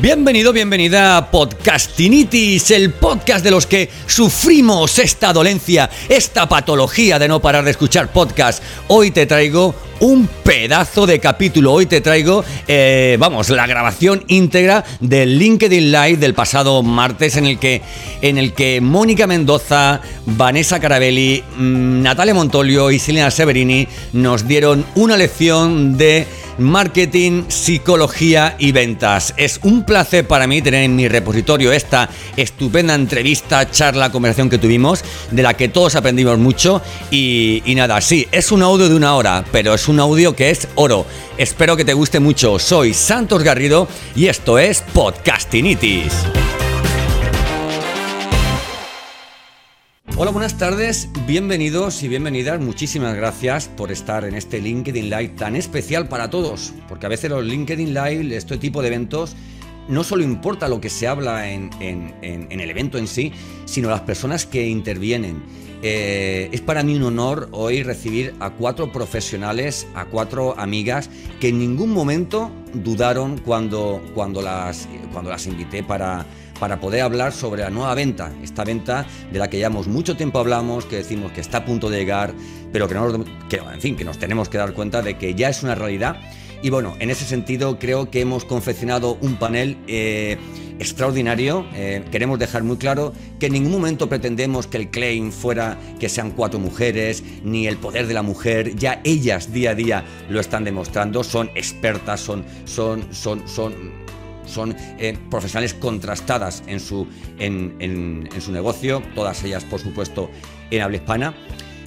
Bienvenido, bienvenida a Podcastinitis, el podcast de los que sufrimos esta dolencia, esta patología de no parar de escuchar podcast. Hoy te traigo un pedazo de capítulo. Hoy te traigo, eh, vamos, la grabación íntegra del LinkedIn Live del pasado martes en el que, en el que Mónica Mendoza, Vanessa Carabelli, mm, Natalia Montolio y Silvia Severini nos dieron una lección de marketing, psicología y ventas. Es un placer para mí tener en mi repositorio esta estupenda entrevista, charla, conversación que tuvimos, de la que todos aprendimos mucho. Y, nada, sí, es un audio de una hora, pero es un audio que es oro. Espero que te guste mucho. Soy Santos Garrido y esto es Podcastinitis. Hola, buenas tardes, bienvenidos y bienvenidas. Muchísimas gracias por estar en este LinkedIn Live tan especial para todos, porque a veces los LinkedIn Live, este tipo de eventos, no solo importa lo que se habla en, el evento en sí, sino las personas que intervienen. Eh, es para mí un honor hoy recibir a cuatro profesionales, a cuatro amigas que en ningún momento dudaron cuando, cuando, las, cuando las invité para para poder hablar sobre la nueva venta, esta venta de la que llevamos mucho tiempo hablamos, que decimos que está a punto de llegar, pero que, no, en fin, que nos tenemos que dar cuenta de que ya es una realidad. Y bueno, en ese sentido creo que hemos confeccionado un panel eh, extraordinario. Eh, queremos dejar muy claro que en ningún momento pretendemos que el claim fuera que sean cuatro mujeres, ni el poder de la mujer. Ya ellas día a día lo están demostrando, son expertas, son, son, son, son son eh, profesionales contrastadas en su, en, su negocio, todas ellas por supuesto en habla hispana.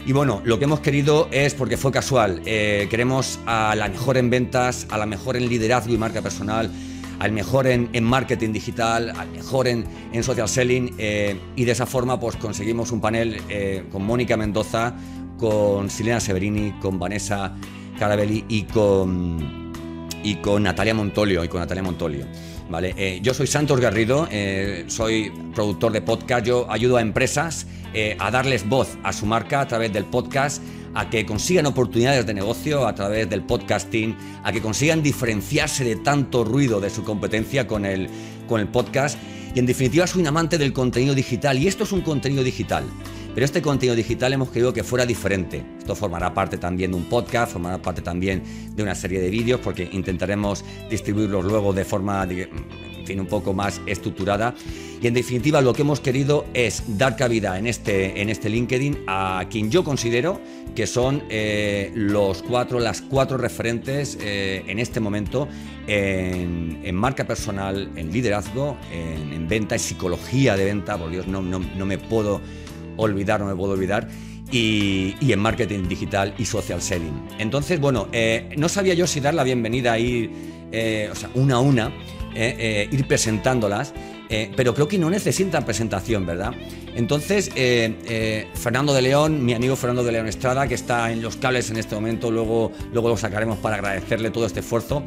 Y bueno, lo que hemos querido es, porque fue casual, eh, queremos a la mejor en ventas, a la mejor en liderazgo y marca personal, al mejor en, marketing digital, al mejor en, social selling eh, y de esa forma pues conseguimos un panel con Mónica Mendoza, con Silena Severini, con Vanessa Carabelli y con, y con Natalia Montolio. Y con Natalia Montolio. ¿Vale? Eh, yo soy Santos Garrido, eh, soy productor de podcast, yo ayudo a empresas eh, a darles voz a su marca a través del podcast, a que consigan oportunidades de negocio a través del podcasting, a que consigan diferenciarse de tanto ruido de su competencia con el, con el podcast. Y en definitiva soy un amante del contenido digital y esto es un contenido digital. Pero este contenido digital hemos querido que fuera diferente. Esto formará parte también de un podcast, formará parte también de una serie de vídeos, porque intentaremos distribuirlos luego de forma, en un poco más estructurada. Y en definitiva, lo que hemos querido es dar cabida en este, en este LinkedIn a quien yo considero que son eh, los cuatro, las cuatro referentes eh, en este momento en, marca personal, en liderazgo, en, venta y psicología de venta. Por Dios, no, no, no me puedo olvidar, no me puedo olvidar. Y, en marketing digital y social selling. Entonces, bueno, eh, no sabía yo si dar la bienvenida a ir, eh, o sea, una a una, eh, ir presentándolas, pero creo que no necesitan presentación, ¿verdad? Entonces, Fernando de León, mi amigo Fernando de León Estrada, que está en los cables en este momento, luego, luego lo sacaremos para agradecerle todo este esfuerzo.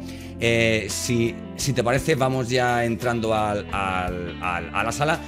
si, si te parece, vamos ya entrando al, al, a la sala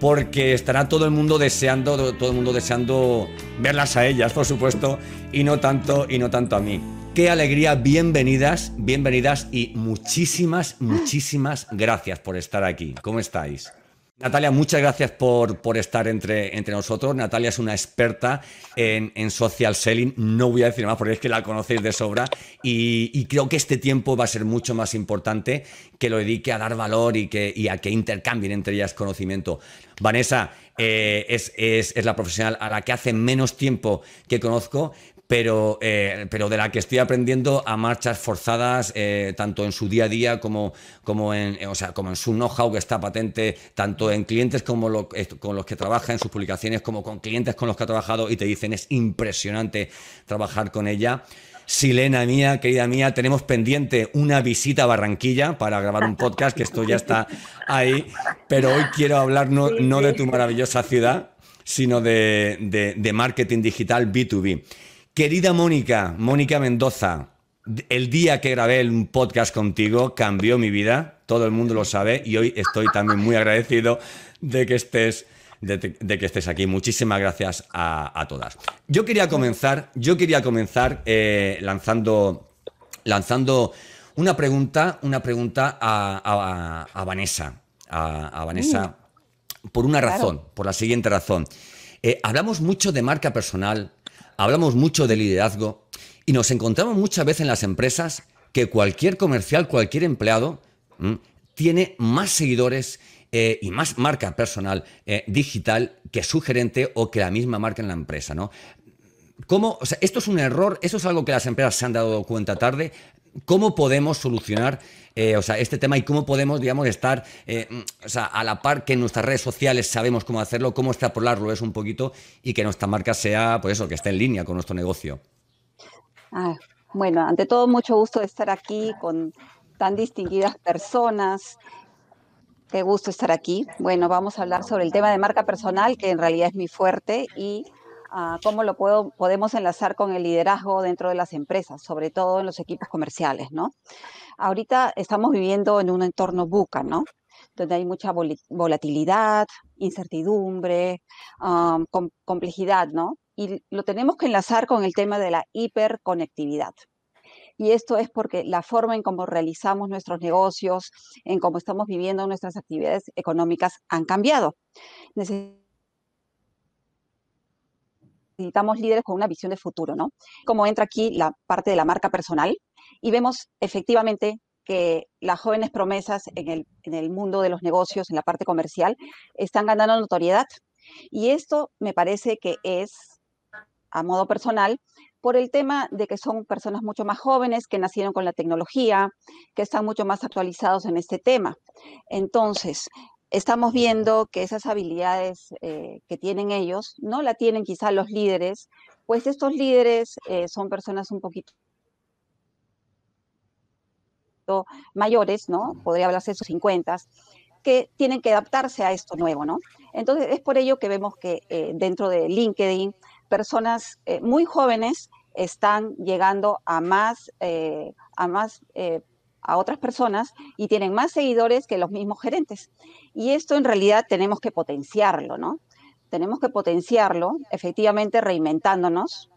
porque estará todo el mundo deseando, todo el mundo deseando verlas a ellas, por supuesto, y no tanto, y no tanto a mí. Qué alegría, bienvenidas, bienvenidas y muchísimas, muchísimas gracias por estar aquí. ¿Cómo estáis? Natalia, muchas gracias por, por estar entre, entre, nosotros. Natalia es una experta en, en, social selling. No voy a decir más porque es que la conocéis de sobra. Y, y, creo que este tiempo va a ser mucho más importante que lo dedique a dar valor y, que, y a que intercambien entre ellas conocimiento. Vanessa eh, es, es, es, la profesional a la que hace menos tiempo que conozco, pero, eh, pero de la que estoy aprendiendo a marchas forzadas, eh, tanto en su día a día como, como, en, o sea, como en su know-how que está patente, tanto en clientes como con los que trabaja, en sus publicaciones, como con clientes con los que ha trabajado y te dicen es impresionante trabajar con ella. Silena mía, querida mía, tenemos pendiente una visita a Barranquilla para grabar un podcast, que esto ya está ahí, pero hoy quiero hablar no, no de tu maravillosa ciudad, sino de, de, de marketing digital B2B. Querida Mónica, Mónica Mendoza, el día que grabé un podcast contigo cambió mi vida, todo el mundo lo sabe y hoy estoy también muy agradecido de que estés, de, que estés aquí. Muchísimas gracias a, todas. Yo quería comenzar, yo quería comenzar eh, lanzando, lanzando una pregunta, una pregunta a, Vanessa. A, Vanessa, mm. por una razón, por la siguiente razón. Eh, hablamos mucho de marca personal, hablamos mucho de liderazgo y nos encontramos muchas veces en las empresas que cualquier comercial, cualquier empleado tiene más seguidores eh, y más marca personal eh, digital que su gerente o que la misma marca en la empresa, ¿no? ¿Cómo, esto es un error, eso es algo que las empresas se han dado cuenta tarde. ¿Cómo podemos solucionar eh, o sea, este tema y cómo podemos, digamos, estar a la par que en nuestras redes sociales sabemos cómo hacerlo, cómo extrapolarlo es un poquito y que nuestra marca sea, pues eso, que esté en línea con nuestro negocio? Ah, bueno, ante todo, mucho gusto de estar aquí con tan distinguidas personas Qué gusto estar aquí. Bueno, vamos a hablar sobre el tema de marca personal, que en realidad es mi fuerte, y ah, cómo lo puedo, podemos enlazar con el liderazgo dentro de las empresas, sobre todo en los equipos comerciales, ¿no? Ahorita estamos viviendo en un entorno buca, ¿no? Donde hay mucha volatilidad, incertidumbre, ah, complejidad, ¿no? Y lo tenemos que enlazar con el tema de la hiperconectividad. Y esto es porque la forma en cómo realizamos nuestros negocios, en cómo estamos viviendo nuestras actividades económicas han cambiado. Necesitamos líderes con una visión de futuro, ¿no? Como entra aquí la parte de la marca personal y vemos efectivamente que las jóvenes promesas en el, en el mundo de los negocios, en la parte comercial, están ganando notoriedad. Y esto me parece que es, a modo personal, por el tema de que son personas mucho más jóvenes, que nacieron con la tecnología, que están mucho más actualizados en este tema. Entonces, estamos viendo que esas habilidades eh, que tienen ellos no la tienen quizá los líderes, pues estos líderes eh, son personas un poquito mayores, ¿no? Podría hablarse de sus 50, que tienen que adaptarse a esto nuevo, ¿no? Entonces, es por ello que vemos que eh, dentro de LinkedIn personas muy jóvenes están llegando a más, a más, a otras personas y tienen más seguidores que los mismos gerentes. Y esto en realidad tenemos que potenciarlo, ¿no? Tenemos que potenciarlo, efectivamente reinventándonos,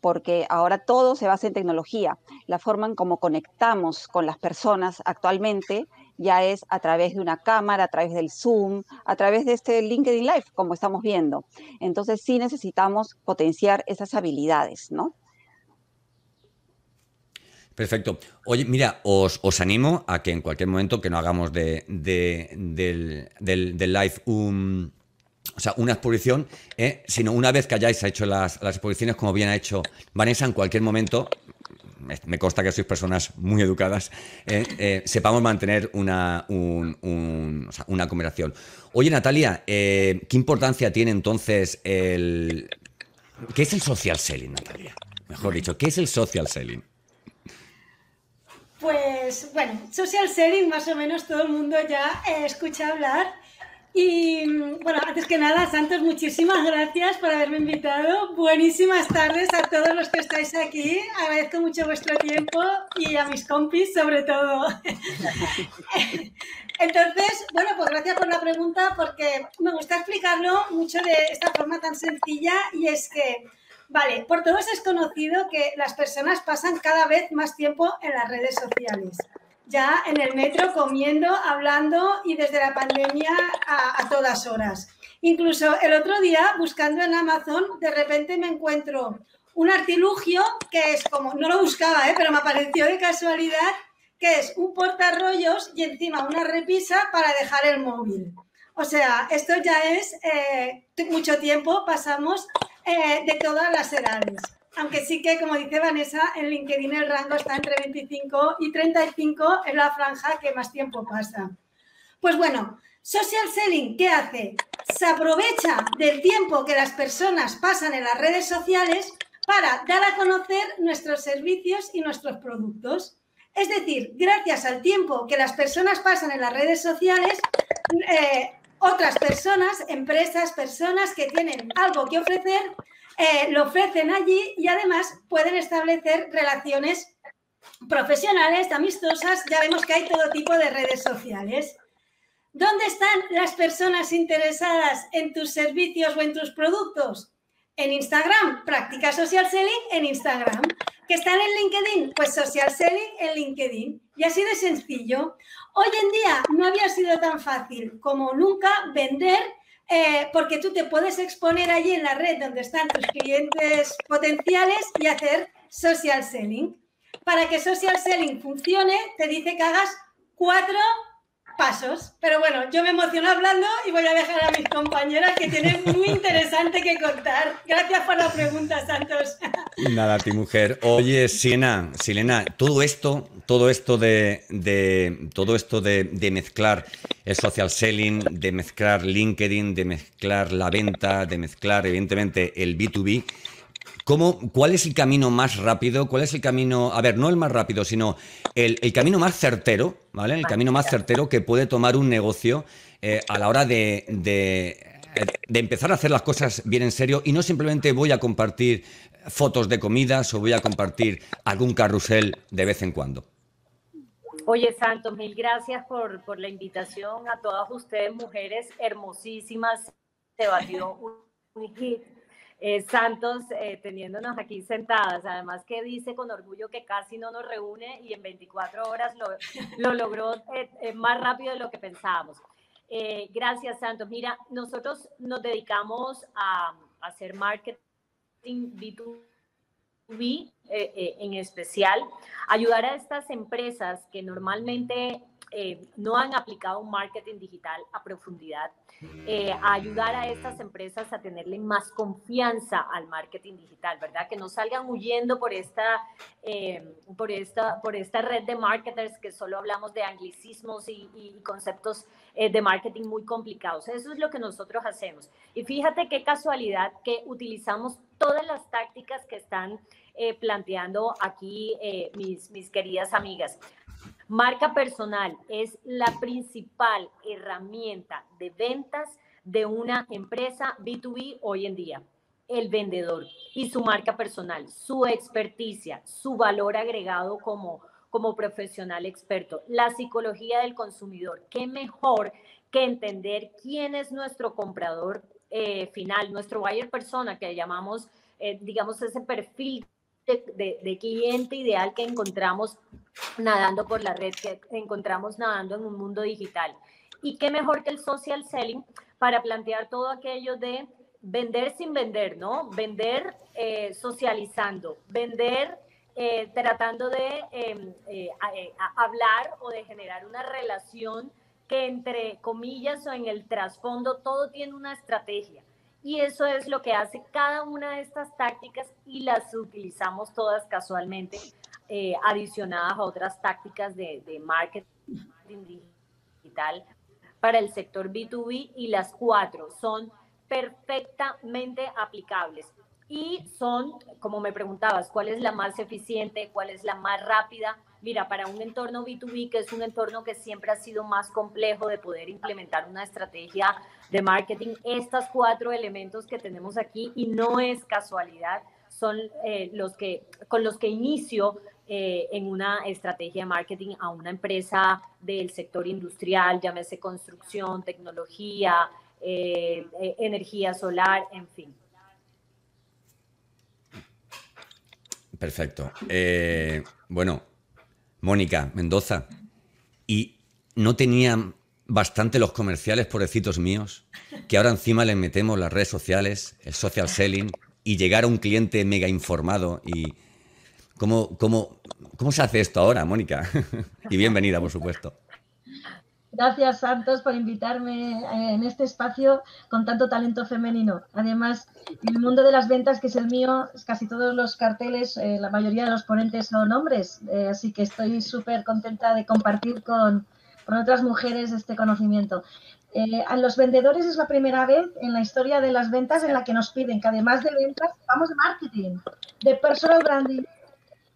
porque ahora todo se basa en tecnología. La forma en cómo conectamos con las personas actualmente ya es a través de una cámara, a través del Zoom, a través de este LinkedIn Live, como estamos viendo. Entonces sí necesitamos potenciar esas habilidades, ¿no? Perfecto. Oye, mira, os, animo a que en cualquier momento que no hagamos de, del, live un, o sea, una exposición, ¿eh? sino una vez que hayáis hecho las, las, exposiciones, como bien ha hecho Vanessa, en cualquier momento, me consta que sois personas muy educadas, ¿eh? Eh, sepamos mantener una, una conversación. Oye, Natalia, ¿qué importancia tiene entonces el... ¿Qué es el social selling, Natalia? Mejor dicho, ¿qué es el social selling? Pues bueno, social selling más o menos todo el mundo ya escucha hablar y bueno, antes que nada, Santos, muchísimas gracias por haberme invitado. Buenísimas tardes a todos los que estáis aquí. Agradezco mucho vuestro tiempo y a mis compis sobre todo. Entonces, bueno, pues gracias por la pregunta porque me gusta explicarlo mucho de esta forma tan sencilla y es que, vale, por todos es conocido que las personas pasan cada vez más tiempo en las redes sociales ya en el metro comiendo, hablando y desde la pandemia a, todas horas. Incluso el otro día, buscando en Amazon, de repente me encuentro un artilugio que es como, no lo buscaba, ¿eh? pero me apareció de casualidad, que es un portarrollos y encima una repisa para dejar el móvil. O sea, esto ya es eh, mucho tiempo, pasamos eh, de todas las edades aunque sí que, como dice Vanessa, en LinkedIn el rango está entre 25 y 35, es la franja que más tiempo pasa. Pues bueno, social selling, ¿qué hace? Se aprovecha del tiempo que las personas pasan en las redes sociales para dar a conocer nuestros servicios y nuestros productos. Es decir, gracias al tiempo que las personas pasan en las redes sociales, eh, otras personas, empresas, personas que tienen algo que ofrecer, eh, lo ofrecen allí y además pueden establecer relaciones profesionales, amistosas. Ya vemos que hay todo tipo de redes sociales. ¿Dónde están las personas interesadas en tus servicios o en tus productos? En Instagram, práctica social selling en Instagram. ¿Que están en LinkedIn? Pues social selling en LinkedIn. Y así de sencillo. Hoy en día no había sido tan fácil como nunca vender eh, porque tú te puedes exponer allí en la red donde están tus clientes potenciales y hacer social selling. Para que social selling funcione, te dice que hagas cuatro pasos. Pero bueno, yo me emociono hablando y voy a dejar a mis compañeras que tienen muy interesante que contar. Gracias por la pregunta, Santos. Nada, ti mujer. Oye, Siena, Silena, todo esto, todo esto de, de todo esto de, de, mezclar el social selling, de mezclar LinkedIn, de mezclar la venta, de mezclar, evidentemente, el B2B. ¿Cómo, ¿Cuál es el camino más rápido? ¿Cuál es el camino, a ver, no el más rápido, sino el, camino más certero, ¿vale? El camino más certero que puede tomar un negocio eh, a la hora de, de, de, empezar a hacer las cosas bien en serio y no simplemente voy a compartir fotos de comidas o voy a compartir algún carrusel de vez en cuando. Oye, Santos, mil gracias por, por la invitación a todas ustedes, mujeres hermosísimas. Se batió un hit eh, Santos eh, teniéndonos aquí sentadas, además que dice con orgullo que casi no nos reúne y en 24 horas lo, lo logró eh, más rápido de lo que pensábamos. gracias, Santos. Mira, nosotros nos dedicamos a, a hacer marketing B2B en especial, ayudar a estas empresas que normalmente eh, no han aplicado un marketing digital a profundidad, eh, a ayudar a estas empresas a tenerle más confianza al marketing digital, ¿verdad? Que no salgan huyendo por esta, eh, por esta, por esta red de marketers que solo hablamos de anglicismos y, conceptos de marketing muy complicados. Eso es lo que nosotros hacemos. Y fíjate qué casualidad que utilizamos todas las tácticas que están planteando aquí mis, mis queridas amigas. Marca personal es la principal herramienta de ventas de una empresa B2B hoy en día. El vendedor y su marca personal, su experticia, su valor agregado como, como profesional experto, la psicología del consumidor. ¿Qué mejor que entender quién es nuestro comprador eh, final, nuestro buyer persona, que llamamos, eh, digamos, ese perfil de, cliente ideal que encontramos nadando por la red, que encontramos nadando en un mundo digital. Y qué mejor que el social selling para plantear todo aquello de vender sin vender, ¿no? Vender eh, socializando, vender eh, tratando de em, eh, hablar o de generar una relación que entre comillas o en el trasfondo todo tiene una estrategia. Y eso es lo que hace cada una de estas tácticas y las utilizamos todas casualmente, eh, adicionadas a otras tácticas de, de marketing digital para el sector B2B y las cuatro son perfectamente aplicables y son, como me preguntabas, cuál es la más eficiente, cuál es la más rápida. Mira, para un entorno B2B, que es un entorno que siempre ha sido más complejo de poder implementar una estrategia de marketing, estos cuatro elementos que tenemos aquí, y no es casualidad, son eh, los que, con los que inicio eh, en una estrategia de marketing a una empresa del sector industrial, llámese construcción, tecnología, eh, energía solar, en fin. Perfecto. bueno, Mónica Mendoza, y no tenían bastante los comerciales, pobrecitos míos, que ahora encima les metemos las redes sociales, el social selling y llegar a un cliente mega informado. y ¿Cómo, cómo, cómo se hace esto ahora, Mónica? y bienvenida, por supuesto. Gracias, Santos, por invitarme eh, en este espacio con tanto talento femenino. Además, el mundo de las ventas, que es el mío, casi todos los carteles, eh, la mayoría de los ponentes son hombres, eh, así que estoy súper contenta de compartir con, con, otras mujeres este conocimiento. a los vendedores es la primera vez en la historia de las ventas en la que nos piden que además de ventas, vamos de marketing, de personal branding,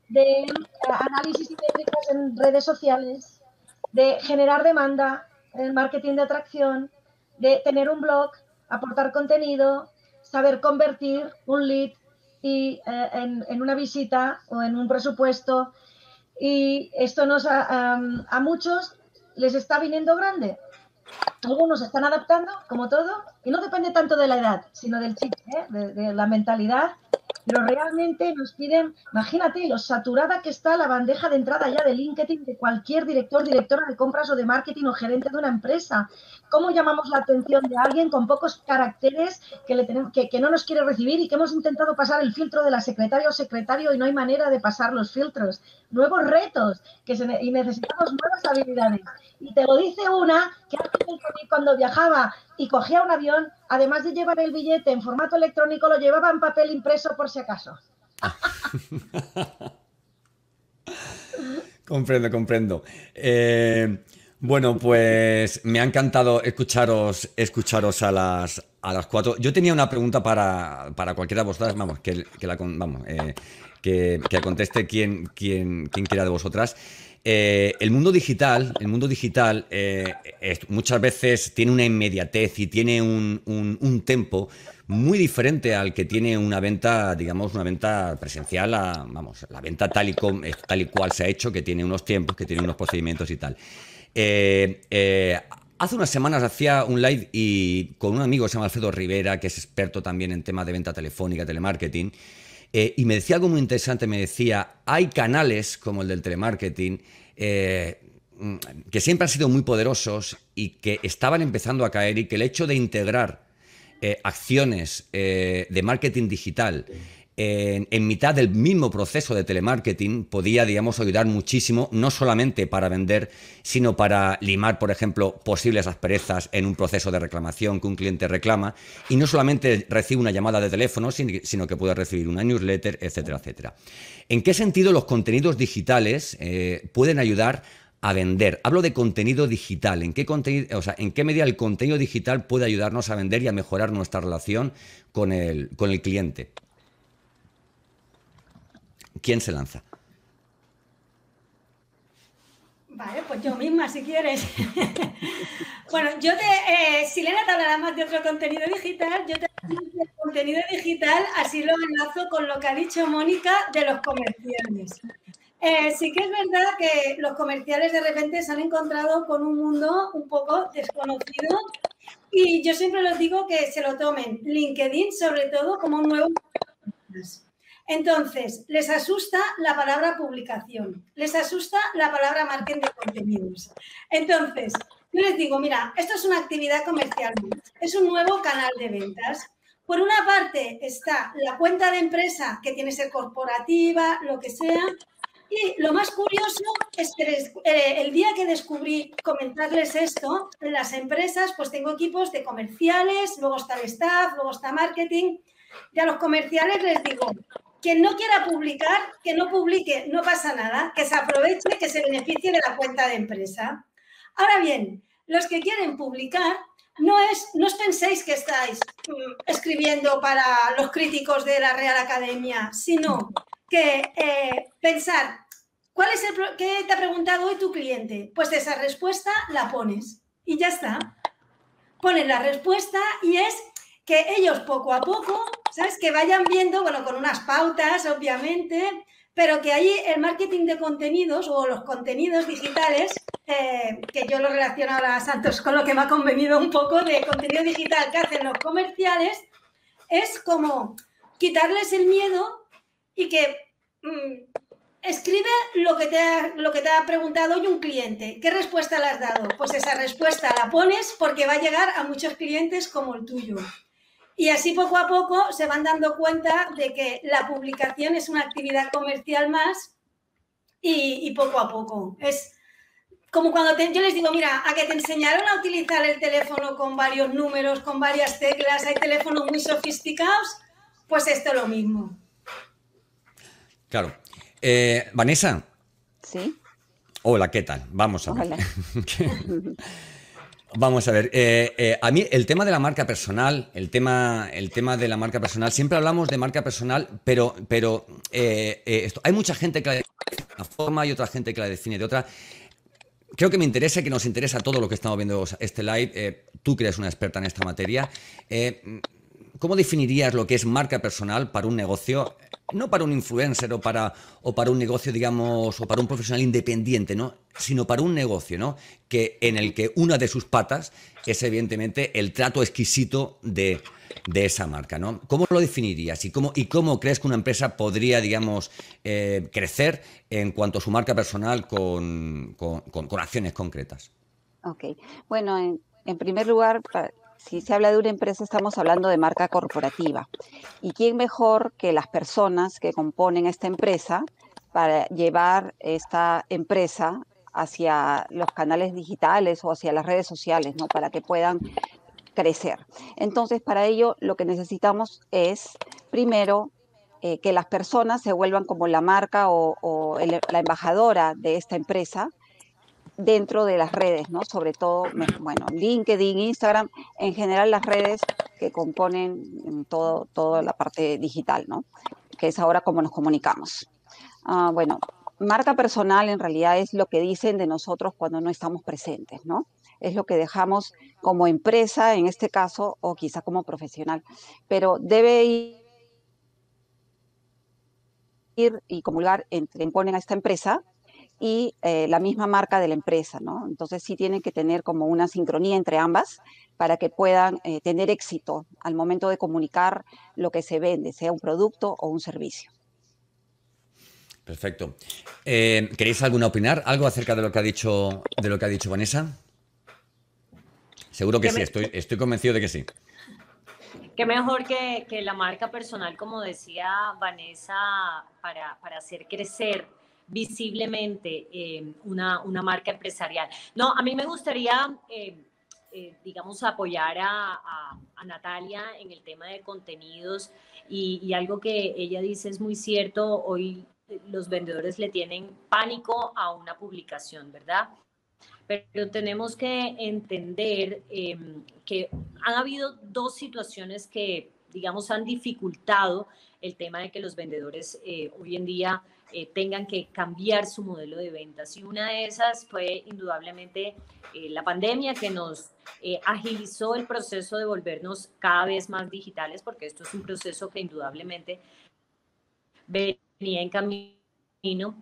de análisis y técnicas en redes sociales, de generar demanda el marketing de atracción, de tener un blog, aportar contenido, saber convertir un lead y, eh, en, una visita o en un presupuesto. Y esto nos a, muchos les está viniendo grande. Algunos están adaptando, como todo, y no depende tanto de la edad, sino del chip, ¿eh? de, la mentalidad. Pero realmente nos piden, imagínate lo saturada que está la bandeja de entrada ya de LinkedIn de cualquier director, directora de compras o de marketing o gerente de una empresa. ¿Cómo llamamos la atención de alguien con pocos caracteres que, le tenemos, que, no nos quiere recibir y que hemos intentado pasar el filtro de la secretaria o secretario y no hay manera de pasar los filtros? Nuevos retos que y necesitamos nuevas habilidades. Y te lo dice una que cuando viajaba y cogía un avión, además de llevar el billete en formato electrónico, lo llevaba en papel impreso por si acaso. comprendo, comprendo. Eh, bueno, pues me ha encantado escucharos, escucharos a las, a las cuatro. Yo tenía una pregunta para, cualquiera de vosotras, vamos, que, la, eh, que, conteste quien, quien, quien quiera de vosotras. Eh, el mundo digital, el mundo digital eh, muchas veces tiene una inmediatez y tiene un, un, tempo muy diferente al que tiene una venta, digamos, una venta presencial, vamos, la venta tal y, tal y cual se ha hecho, que tiene unos tiempos, que tiene unos procedimientos y tal. Eh, hace unas semanas hacía un live y con un amigo que se llama Alfredo Rivera, que es experto también en temas de venta telefónica, telemarketing, eh, y me decía algo muy interesante, me decía, hay canales como el del telemarketing eh, que siempre han sido muy poderosos y que estaban empezando a caer y que el hecho de integrar eh, acciones de marketing digital en, mitad del mismo proceso de telemarketing podía, digamos, ayudar muchísimo, no solamente para vender, sino para limar, por ejemplo, posibles asperezas en un proceso de reclamación que un cliente reclama, y no solamente recibe una llamada de teléfono, sino que puede recibir una newsletter, etcétera, etcétera. ¿En qué sentido los contenidos digitales eh, pueden ayudar a vender. Hablo de contenido digital. ¿En qué, contenido, o ¿En qué medida el contenido digital puede ayudarnos a vender y a mejorar nuestra relación con el, con el cliente? ¿Quién se lanza? Vale, pues yo misma, si quieres. bueno, yo te. Eh, si Lena te hablará más de otro contenido digital, yo te el contenido digital, así lo enlazo con lo que ha dicho Mónica de los comerciales. Eh, sí que es verdad que los comerciales de repente se han encontrado con un mundo un poco desconocido y yo siempre les digo que se lo tomen LinkedIn sobre todo como un nuevo entonces, les asusta la palabra publicación, les asusta la palabra marketing de contenidos. Entonces, yo les digo, mira, esto es una actividad comercial, es un nuevo canal de ventas. Por una parte está la cuenta de empresa, que tiene que ser corporativa, lo que sea. Y lo más curioso es que eh, el día que descubrí comentarles esto, en las empresas, pues tengo equipos de comerciales, luego está el staff, luego está marketing. Y a los comerciales les digo, quien no quiera publicar, que no publique, no pasa nada, que se aproveche, que se beneficie de la cuenta de empresa. Ahora bien, los que quieren publicar, no, es, no os penséis que estáis mm, escribiendo para los críticos de la Real Academia, sino que eh, pensar, ¿cuál es el qué te ha preguntado hoy tu cliente? Pues esa respuesta la pones y ya está. Pones la respuesta y es que ellos poco a poco, ¿sabes? Que vayan viendo, bueno, con unas pautas, obviamente, pero que ahí el marketing de contenidos o los contenidos digitales, eh, que yo lo relaciono ahora, Santos, con lo que me ha convenido un poco de contenido digital que hacen los comerciales, es como quitarles el miedo y que mm, escribe lo que, te ha, lo que te ha preguntado hoy un cliente. ¿Qué respuesta le has dado? Pues esa respuesta la pones porque va a llegar a muchos clientes como el tuyo. Y así poco a poco se van dando cuenta de que la publicación es una actividad comercial más y, poco a poco. Es como cuando yo les digo, mira, a que te enseñaron a utilizar el teléfono con varios números, con varias teclas, hay teléfonos muy sofisticados, pues esto es lo mismo. Claro. Eh, Vanessa. Sí. Hola, ¿qué tal? Vamos a ver. Vamos a ver, eh, eh, a mí el tema de la marca personal, el tema, el tema de la marca personal, siempre hablamos de marca personal, pero, pero eh, hay mucha gente que la define de una forma y otra gente que la define de otra. Creo que me interesa, que nos interesa todo lo que estamos viendo este live. tú que eres una experta en esta materia. ¿Cómo definirías lo que es marca personal para un negocio no para un influencer o para, o para un negocio, digamos, o para un profesional independiente, ¿no? Sino para un negocio, ¿no? Que, en el que una de sus patas es evidentemente el trato exquisito de, esa marca, ¿no? ¿Cómo lo definirías y cómo, y cómo crees que una empresa podría, digamos, eh, crecer en cuanto a su marca personal con, con, acciones concretas? Ok, bueno, en, en primer lugar, si se habla de una empresa, estamos hablando de marca corporativa. ¿Y quién mejor que las personas que componen esta empresa para llevar esta empresa hacia los canales digitales o hacia las redes sociales, ¿no? Para que puedan crecer. Entonces, para ello, lo que necesitamos es, primero, eh, que las personas se vuelvan como la marca o, la embajadora de esta empresa dentro de las redes, ¿no? Sobre todo, bueno, LinkedIn, Instagram, en general las redes que componen todo, toda la parte digital, ¿no? Que es ahora como nos comunicamos. Ah, bueno, marca personal en realidad es lo que dicen de nosotros cuando no estamos presentes, ¿no? Es lo que dejamos como empresa, en este caso, o quizá como profesional. Pero debe ir y comulgar entre imponen a esta empresa y eh, la misma marca de la empresa, ¿no? Entonces sí tienen que tener como una sincronía entre ambas para que puedan eh, tener éxito al momento de comunicar lo que se vende, sea un producto o un servicio. Perfecto. Eh, ¿Queréis alguna opinar? ¿Algo acerca de lo que ha dicho, de lo que ha dicho Vanessa? Seguro que sí, estoy, estoy convencido de que sí. Qué mejor que, la marca personal, como decía Vanessa, para, para hacer crecer visiblemente eh, una, una, marca empresarial. No, a mí me gustaría, eh, eh, digamos, apoyar a, Natalia en el tema de contenidos y, y, algo que ella dice es muy cierto, hoy los vendedores le tienen pánico a una publicación, ¿verdad? Pero tenemos que entender que han habido dos situaciones que, digamos, han dificultado el tema de que los vendedores hoy en día eh, tengan que cambiar su modelo de ventas. Y una de esas fue indudablemente eh, la pandemia que nos eh, agilizó el proceso de volvernos cada vez más digitales, porque esto es un proceso que indudablemente venía en camino.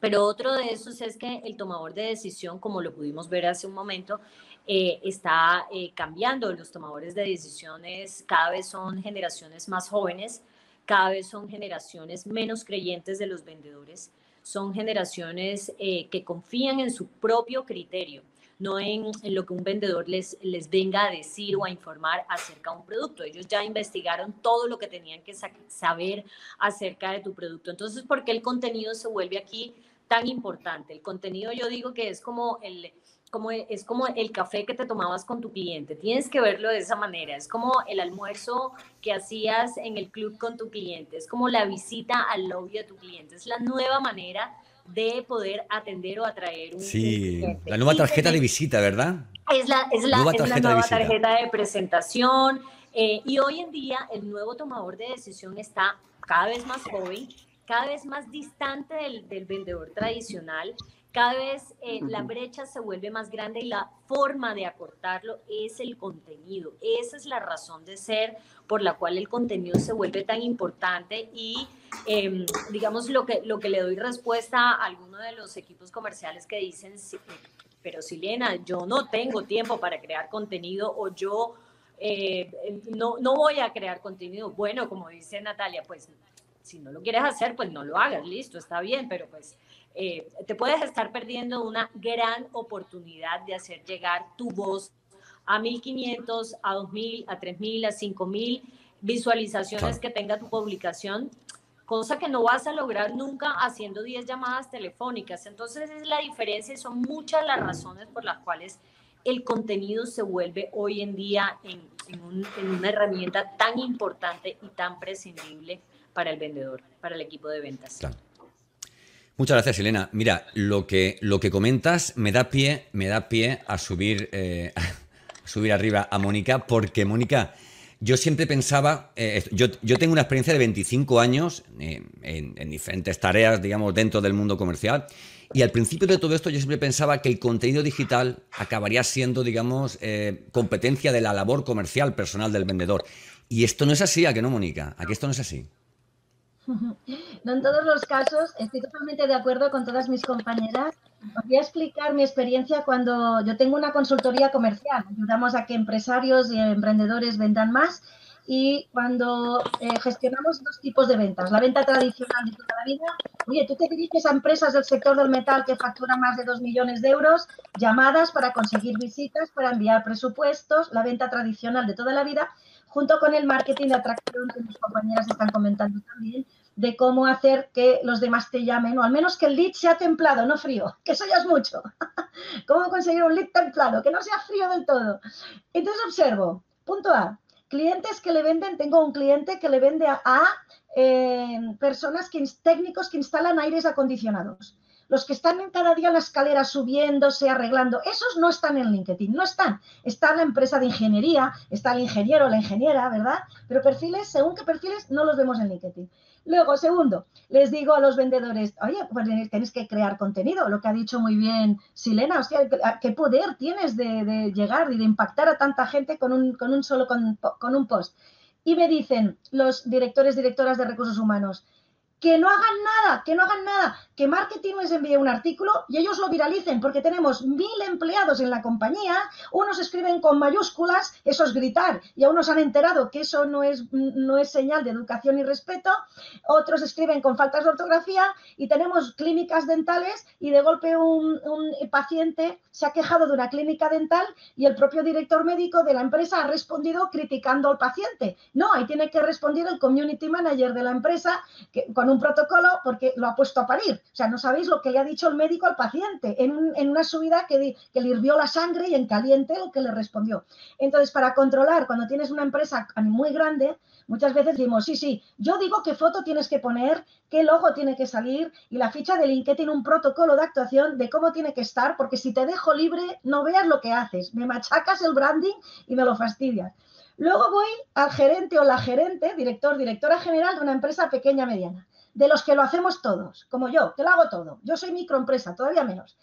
Pero otro de esos es que el tomador de decisión, como lo pudimos ver hace un momento, está cambiando. Los tomadores de decisiones cada vez son generaciones más jóvenes, cada vez son generaciones menos creyentes de los vendedores, son generaciones eh, que confían en su propio criterio, no en, lo que un vendedor les, les venga a decir o a informar acerca de un producto. Ellos ya investigaron todo lo que tenían que saber acerca de tu producto. Entonces, ¿por qué el contenido se vuelve aquí tan importante? El contenido yo digo que es como el, como, es como el café que te tomabas con tu cliente. Tienes que verlo de esa manera. Es como el almuerzo que hacías en el club con tu cliente. Es como la visita al lobby de tu cliente. Es la nueva manera de poder atender o atraer un Sí, la nueva tarjeta de visita, ¿verdad? Es la, es la nueva, tarjeta, de presentación. Eh, y hoy en día el nuevo tomador de decisión está cada vez más joven, cada vez más distante del, del vendedor tradicional cada vez eh, la brecha se vuelve más grande y la forma de acortarlo es el contenido. Esa es la razón de ser por la cual el contenido se vuelve tan importante y em, digamos lo que, lo que le doy respuesta a alguno de los equipos comerciales que dicen, pero Silena, yo no tengo tiempo para crear contenido o yo eh, no, no voy a crear contenido. Bueno, como dice Natalia, pues si no lo quieres hacer, pues no lo hagas, listo, está bien, pero pues eh, te puedes estar perdiendo una gran oportunidad de hacer llegar tu voz a 1500, a 2000, a 3000, a 5000 visualizaciones que tenga tu publicación, cosa que no vas a lograr nunca haciendo 10 llamadas telefónicas. Entonces es la diferencia y son muchas las razones por las cuales el contenido se vuelve hoy en día en, una herramienta tan importante y tan prescindible para el vendedor, para el equipo de ventas. Muchas gracias, Elena. Mira, lo que, lo que comentas me da pie, me da pie a subir, eh, subir arriba a Mónica, porque Mónica, yo siempre pensaba, eh, yo, yo, tengo una experiencia de 25 años eh, en, diferentes tareas, digamos, dentro del mundo comercial, y al principio de todo esto yo siempre pensaba que el contenido digital acabaría siendo, digamos, competencia de la labor comercial personal del vendedor. Y esto no es así, ¿a que no, Mónica? ¿A que esto no es así? No en todos los casos, estoy totalmente de acuerdo con todas mis compañeras. Voy a explicar mi experiencia cuando yo tengo una consultoría comercial. Ayudamos a que empresarios y emprendedores vendan más y cuando eh, gestionamos dos tipos de ventas, la venta tradicional de toda la vida, oye, tú te diriges a empresas del sector del metal que facturan más de 2 millones de euros, llamadas para conseguir visitas, para enviar presupuestos, la venta tradicional de toda la vida, junto con el marketing de atracción que mis compañeras están comentando también, de cómo hacer que los demás te llamen, o al menos que el lead sea templado, no frío, que eso ya es mucho. ¿Cómo conseguir un lead templado, que no sea frío del todo? Entonces observo, punto A, clientes que le venden, tengo un cliente que le vende a, eh, personas, que, técnicos que instalan aires acondicionados. Los que están en cada día la escalera subiéndose, arreglando, esos no están en LinkedIn, no están. Está la empresa de ingeniería, está el ingeniero, la ingeniera, ¿verdad? Pero perfiles, según qué perfiles, no los vemos en LinkedIn. Luego, segundo, les digo a los vendedores, oye, pues tienes que crear contenido, lo que ha dicho muy bien Silena, hostia, qué poder tienes de, llegar y de impactar a tanta gente con un, solo con un post. Y me dicen los directores, directoras de recursos humanos, que no hagan nada, que no hagan nada, que marketing les envíe un artículo y ellos lo viralicen, porque tenemos mil empleados en la compañía, unos escriben con mayúsculas, eso es gritar, y aún nos han enterado que eso no es, no es señal de educación y respeto, otros escriben con faltas de ortografía y tenemos clínicas dentales y de golpe un, un paciente se ha quejado de una clínica dental y el propio director médico de la empresa ha respondido criticando al paciente. No, ahí tiene que responder el community manager de la empresa que, con un protocolo porque lo ha puesto a parir. O sea, no sabéis lo que le ha dicho el médico al paciente en, una subida que, que, le hirvió la sangre y en caliente lo que le respondió. Entonces, para controlar, cuando tienes una empresa muy grande, muchas veces decimos, sí, sí, yo digo qué foto tienes que poner, qué logo tiene que salir y la ficha de LinkedIn tiene un protocolo de actuación de cómo tiene que estar, porque si te dejo libre, no veas lo que haces, me machacas el branding y me lo fastidias. Luego voy al gerente o la gerente, director, directora general de una empresa pequeña mediana de los que lo hacemos todos, como yo, que lo hago todo. Yo soy microempresa, todavía menos.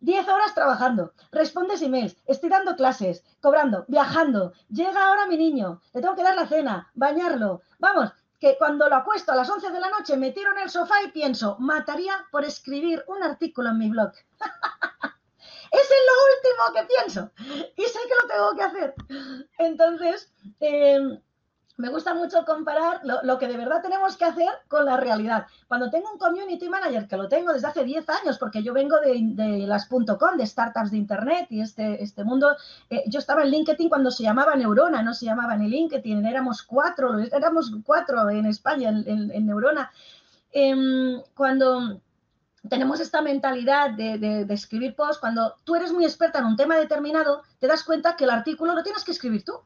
Diez horas trabajando, respondes emails, estoy dando clases, cobrando, viajando, llega ahora mi niño, le tengo que dar la cena, bañarlo. Vamos, que cuando lo acuesto a las 11 de la noche me tiro en el sofá y pienso, mataría por escribir un artículo en mi blog. es lo último que pienso y sé que lo tengo que hacer. Entonces, eh, me gusta mucho comparar lo, que de verdad tenemos que hacer con la realidad. Cuando tengo un community manager, que lo tengo desde hace 10 años, porque yo vengo de, las .com, de startups de Internet y este, este mundo, eh, yo estaba en LinkedIn cuando se llamaba Neurona, no se llamaba ni LinkedIn, éramos cuatro, éramos cuatro en España, en, Neurona. Em, cuando tenemos esta mentalidad de, de, escribir posts, cuando tú eres muy experta en un tema determinado, te das cuenta que el artículo lo tienes que escribir tú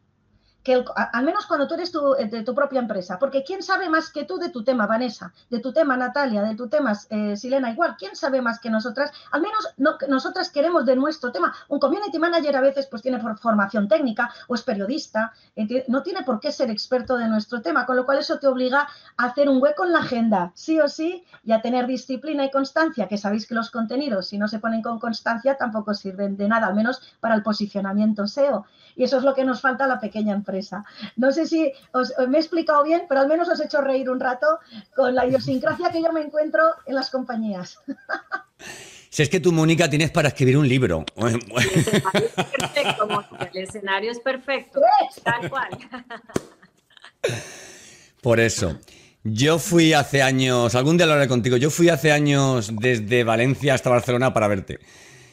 que al menos cuando tú eres eh, de tu propia empresa, porque ¿quién sabe más que tú de tu tema, Vanessa? De tu tema, Natalia, de tu tema, eh, Silena, igual, ¿quién sabe más que nosotras? Al menos no, nosotras queremos de nuestro tema. Un community manager a veces pues tiene formación técnica o es periodista, no tiene por qué ser experto de nuestro tema, con lo cual eso te obliga a hacer un hueco en la agenda, sí o sí, y a tener disciplina y constancia, que sabéis que los contenidos, si no se ponen con constancia, tampoco sirven de nada, al menos para el posicionamiento SEO. Y eso es lo que nos falta a la pequeña empresa. No sé si os, me he explicado bien, pero al menos os he hecho reír un rato con la idiosincrasia que yo me encuentro en las compañías. Si es que tú, Mónica, tienes para escribir un libro. El escenario es perfecto, El escenario es perfecto. Tal cual. Por eso. Yo fui hace años, algún día lo haré contigo, yo fui hace años desde Valencia hasta Barcelona para verte.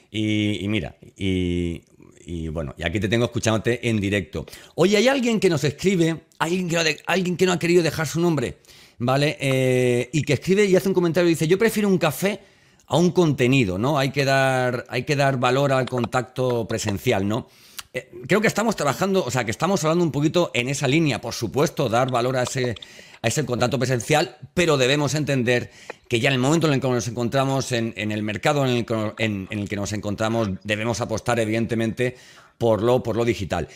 Y, y mira, y y bueno, y aquí te tengo escuchándote en directo. Oye, hay alguien que nos escribe, alguien que, no, alguien que no ha querido dejar su nombre, ¿vale? Eh, y que escribe y hace un comentario y dice, yo prefiero un café a un contenido, ¿no? Hay que dar, hay que dar valor al contacto presencial, ¿no? Eh, creo que estamos trabajando, o sea, que estamos hablando un poquito en esa línea, por supuesto, dar valor a ese, a ese contacto presencial, pero debemos entender que ya en el momento en el que nos encontramos, en, el mercado en el, que, el, nos encontramos, debemos apostar evidentemente por lo, por lo digital.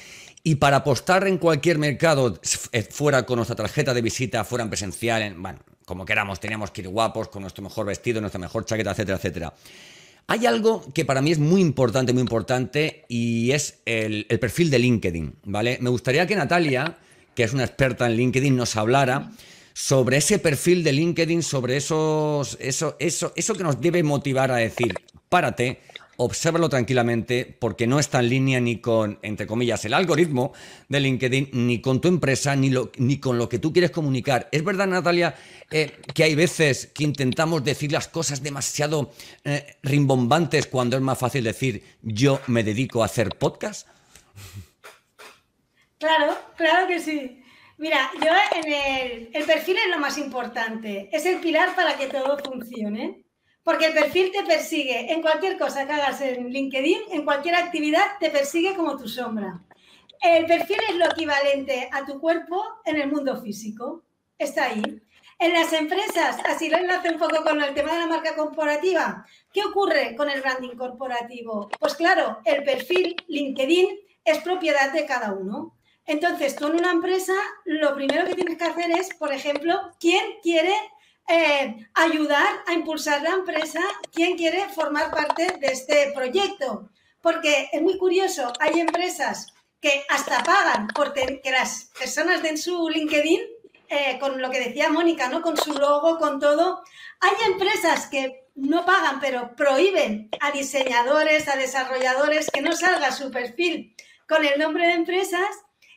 Y para apostar en cualquier mercado, eh, fuera con nuestra tarjeta de visita, fuera en presencial, en, bueno, como queramos, teníamos que ir guapos, con nuestro mejor vestido, nuestra mejor chaqueta, etcétera, etcétera. Hay algo que para mí es muy importante, muy importante, y es el, perfil de LinkedIn, ¿vale? Me gustaría que Natalia, que es una experta en LinkedIn, nos hablara sobre ese perfil de LinkedIn, sobre esos, eso, eso, eso que nos debe motivar a decir, párate, obsérvalo tranquilamente porque no está en línea ni con, entre comillas, el algoritmo de LinkedIn, ni con tu empresa, ni, lo, ni con lo que tú quieres comunicar. Es verdad, Natalia, eh, que hay veces que intentamos decir las cosas demasiado eh, rimbombantes cuando es más fácil decir yo me dedico a hacer podcast. Claro, claro que sí. Mira, yo en el, perfil es lo más importante, es el pilar para que todo funcione. Porque el perfil te persigue en cualquier cosa que hagas en LinkedIn, en cualquier actividad, te persigue como tu sombra. El perfil es lo equivalente a tu cuerpo en el mundo físico. Está ahí. En las empresas, así lo enlace un poco con el tema de la marca corporativa. ¿Qué ocurre con el branding corporativo? Pues claro, el perfil LinkedIn es propiedad de cada uno. Entonces, tú en una empresa, lo primero que tienes que hacer es, por ejemplo, quién quiere eh, ayudar a impulsar la empresa, quién quiere formar parte de este proyecto. Porque es muy curioso, hay empresas que hasta pagan por que las personas den su LinkedIn, eh, con lo que decía Mónica, ¿no? Con su logo, con todo. Hay empresas que no pagan, pero prohíben a diseñadores, a desarrolladores que no salga su perfil con el nombre de empresas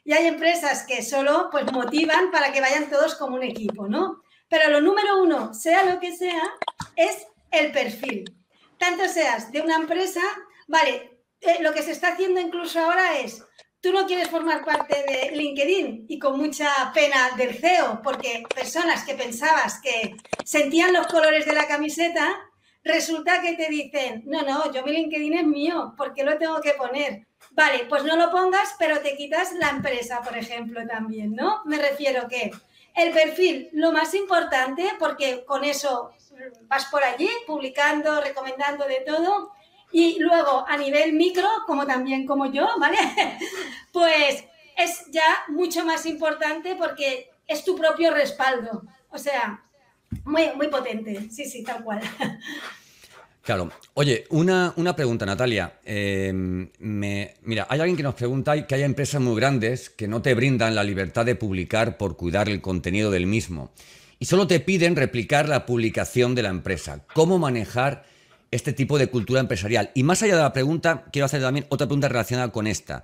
y hay empresas que solo pues motivan para que vayan todos como un equipo, ¿no? Pero lo número uno, sea lo que sea, es el perfil. Tanto seas de una empresa, vale, eh, lo que se está haciendo incluso ahora es, tú no quieres formar parte de LinkedIn y con mucha pena del CEO, porque personas que pensabas que sentían los colores de la camiseta, resulta que te dicen, no, no, yo mi LinkedIn es mío, ¿por qué lo tengo que poner? Vale, pues no lo pongas, pero te quitas la empresa, por ejemplo, también, ¿no? Me refiero que el perfil, lo más importante, porque con eso vas por allí publicando, recomendando de todo. Y luego a nivel micro, como también como yo, ¿vale? Pues es ya mucho más importante porque es tu propio respaldo. O sea, muy, muy potente. Sí, sí, tal cual. Claro. Oye, una, pregunta, Natalia. Em, mira, hay alguien que nos pregunta que hay empresas muy grandes que no te brindan la libertad de publicar por cuidar el contenido del mismo y solo te piden replicar la publicación de la empresa. ¿Cómo manejar este tipo de cultura empresarial? Y más allá de la pregunta, quiero hacer también otra pregunta relacionada con esta.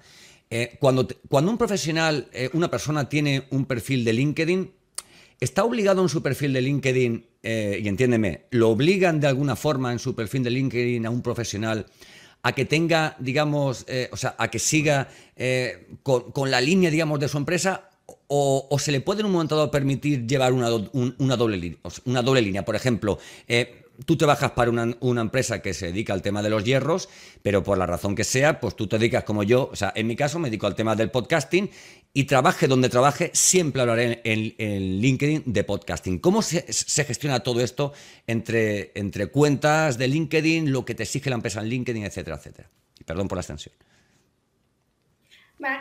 Eh, cuando, cuando un profesional, eh, una persona tiene un perfil de LinkedIn, ¿Está obligado en su perfil de LinkedIn, eh, y entiéndeme, lo obligan de alguna forma en su perfil de LinkedIn a un profesional a que tenga, digamos, eh, o sea, a que siga eh, con, la línea, digamos, de su empresa? O, se le puede en un momento dado permitir llevar una, una, doble, una doble línea? Por ejemplo, tú trabajas para una, una, empresa que se dedica al tema de los hierros, pero por la razón que sea, pues tú te dedicas como yo, o sea, en mi caso me dedico al tema del podcasting y trabaje donde trabaje, siempre hablaré en, LinkedIn de podcasting. ¿Cómo se, gestiona todo esto entre, entre cuentas de LinkedIn, lo que te exige la empresa en LinkedIn, etcétera, etcétera? Y perdón por la extensión.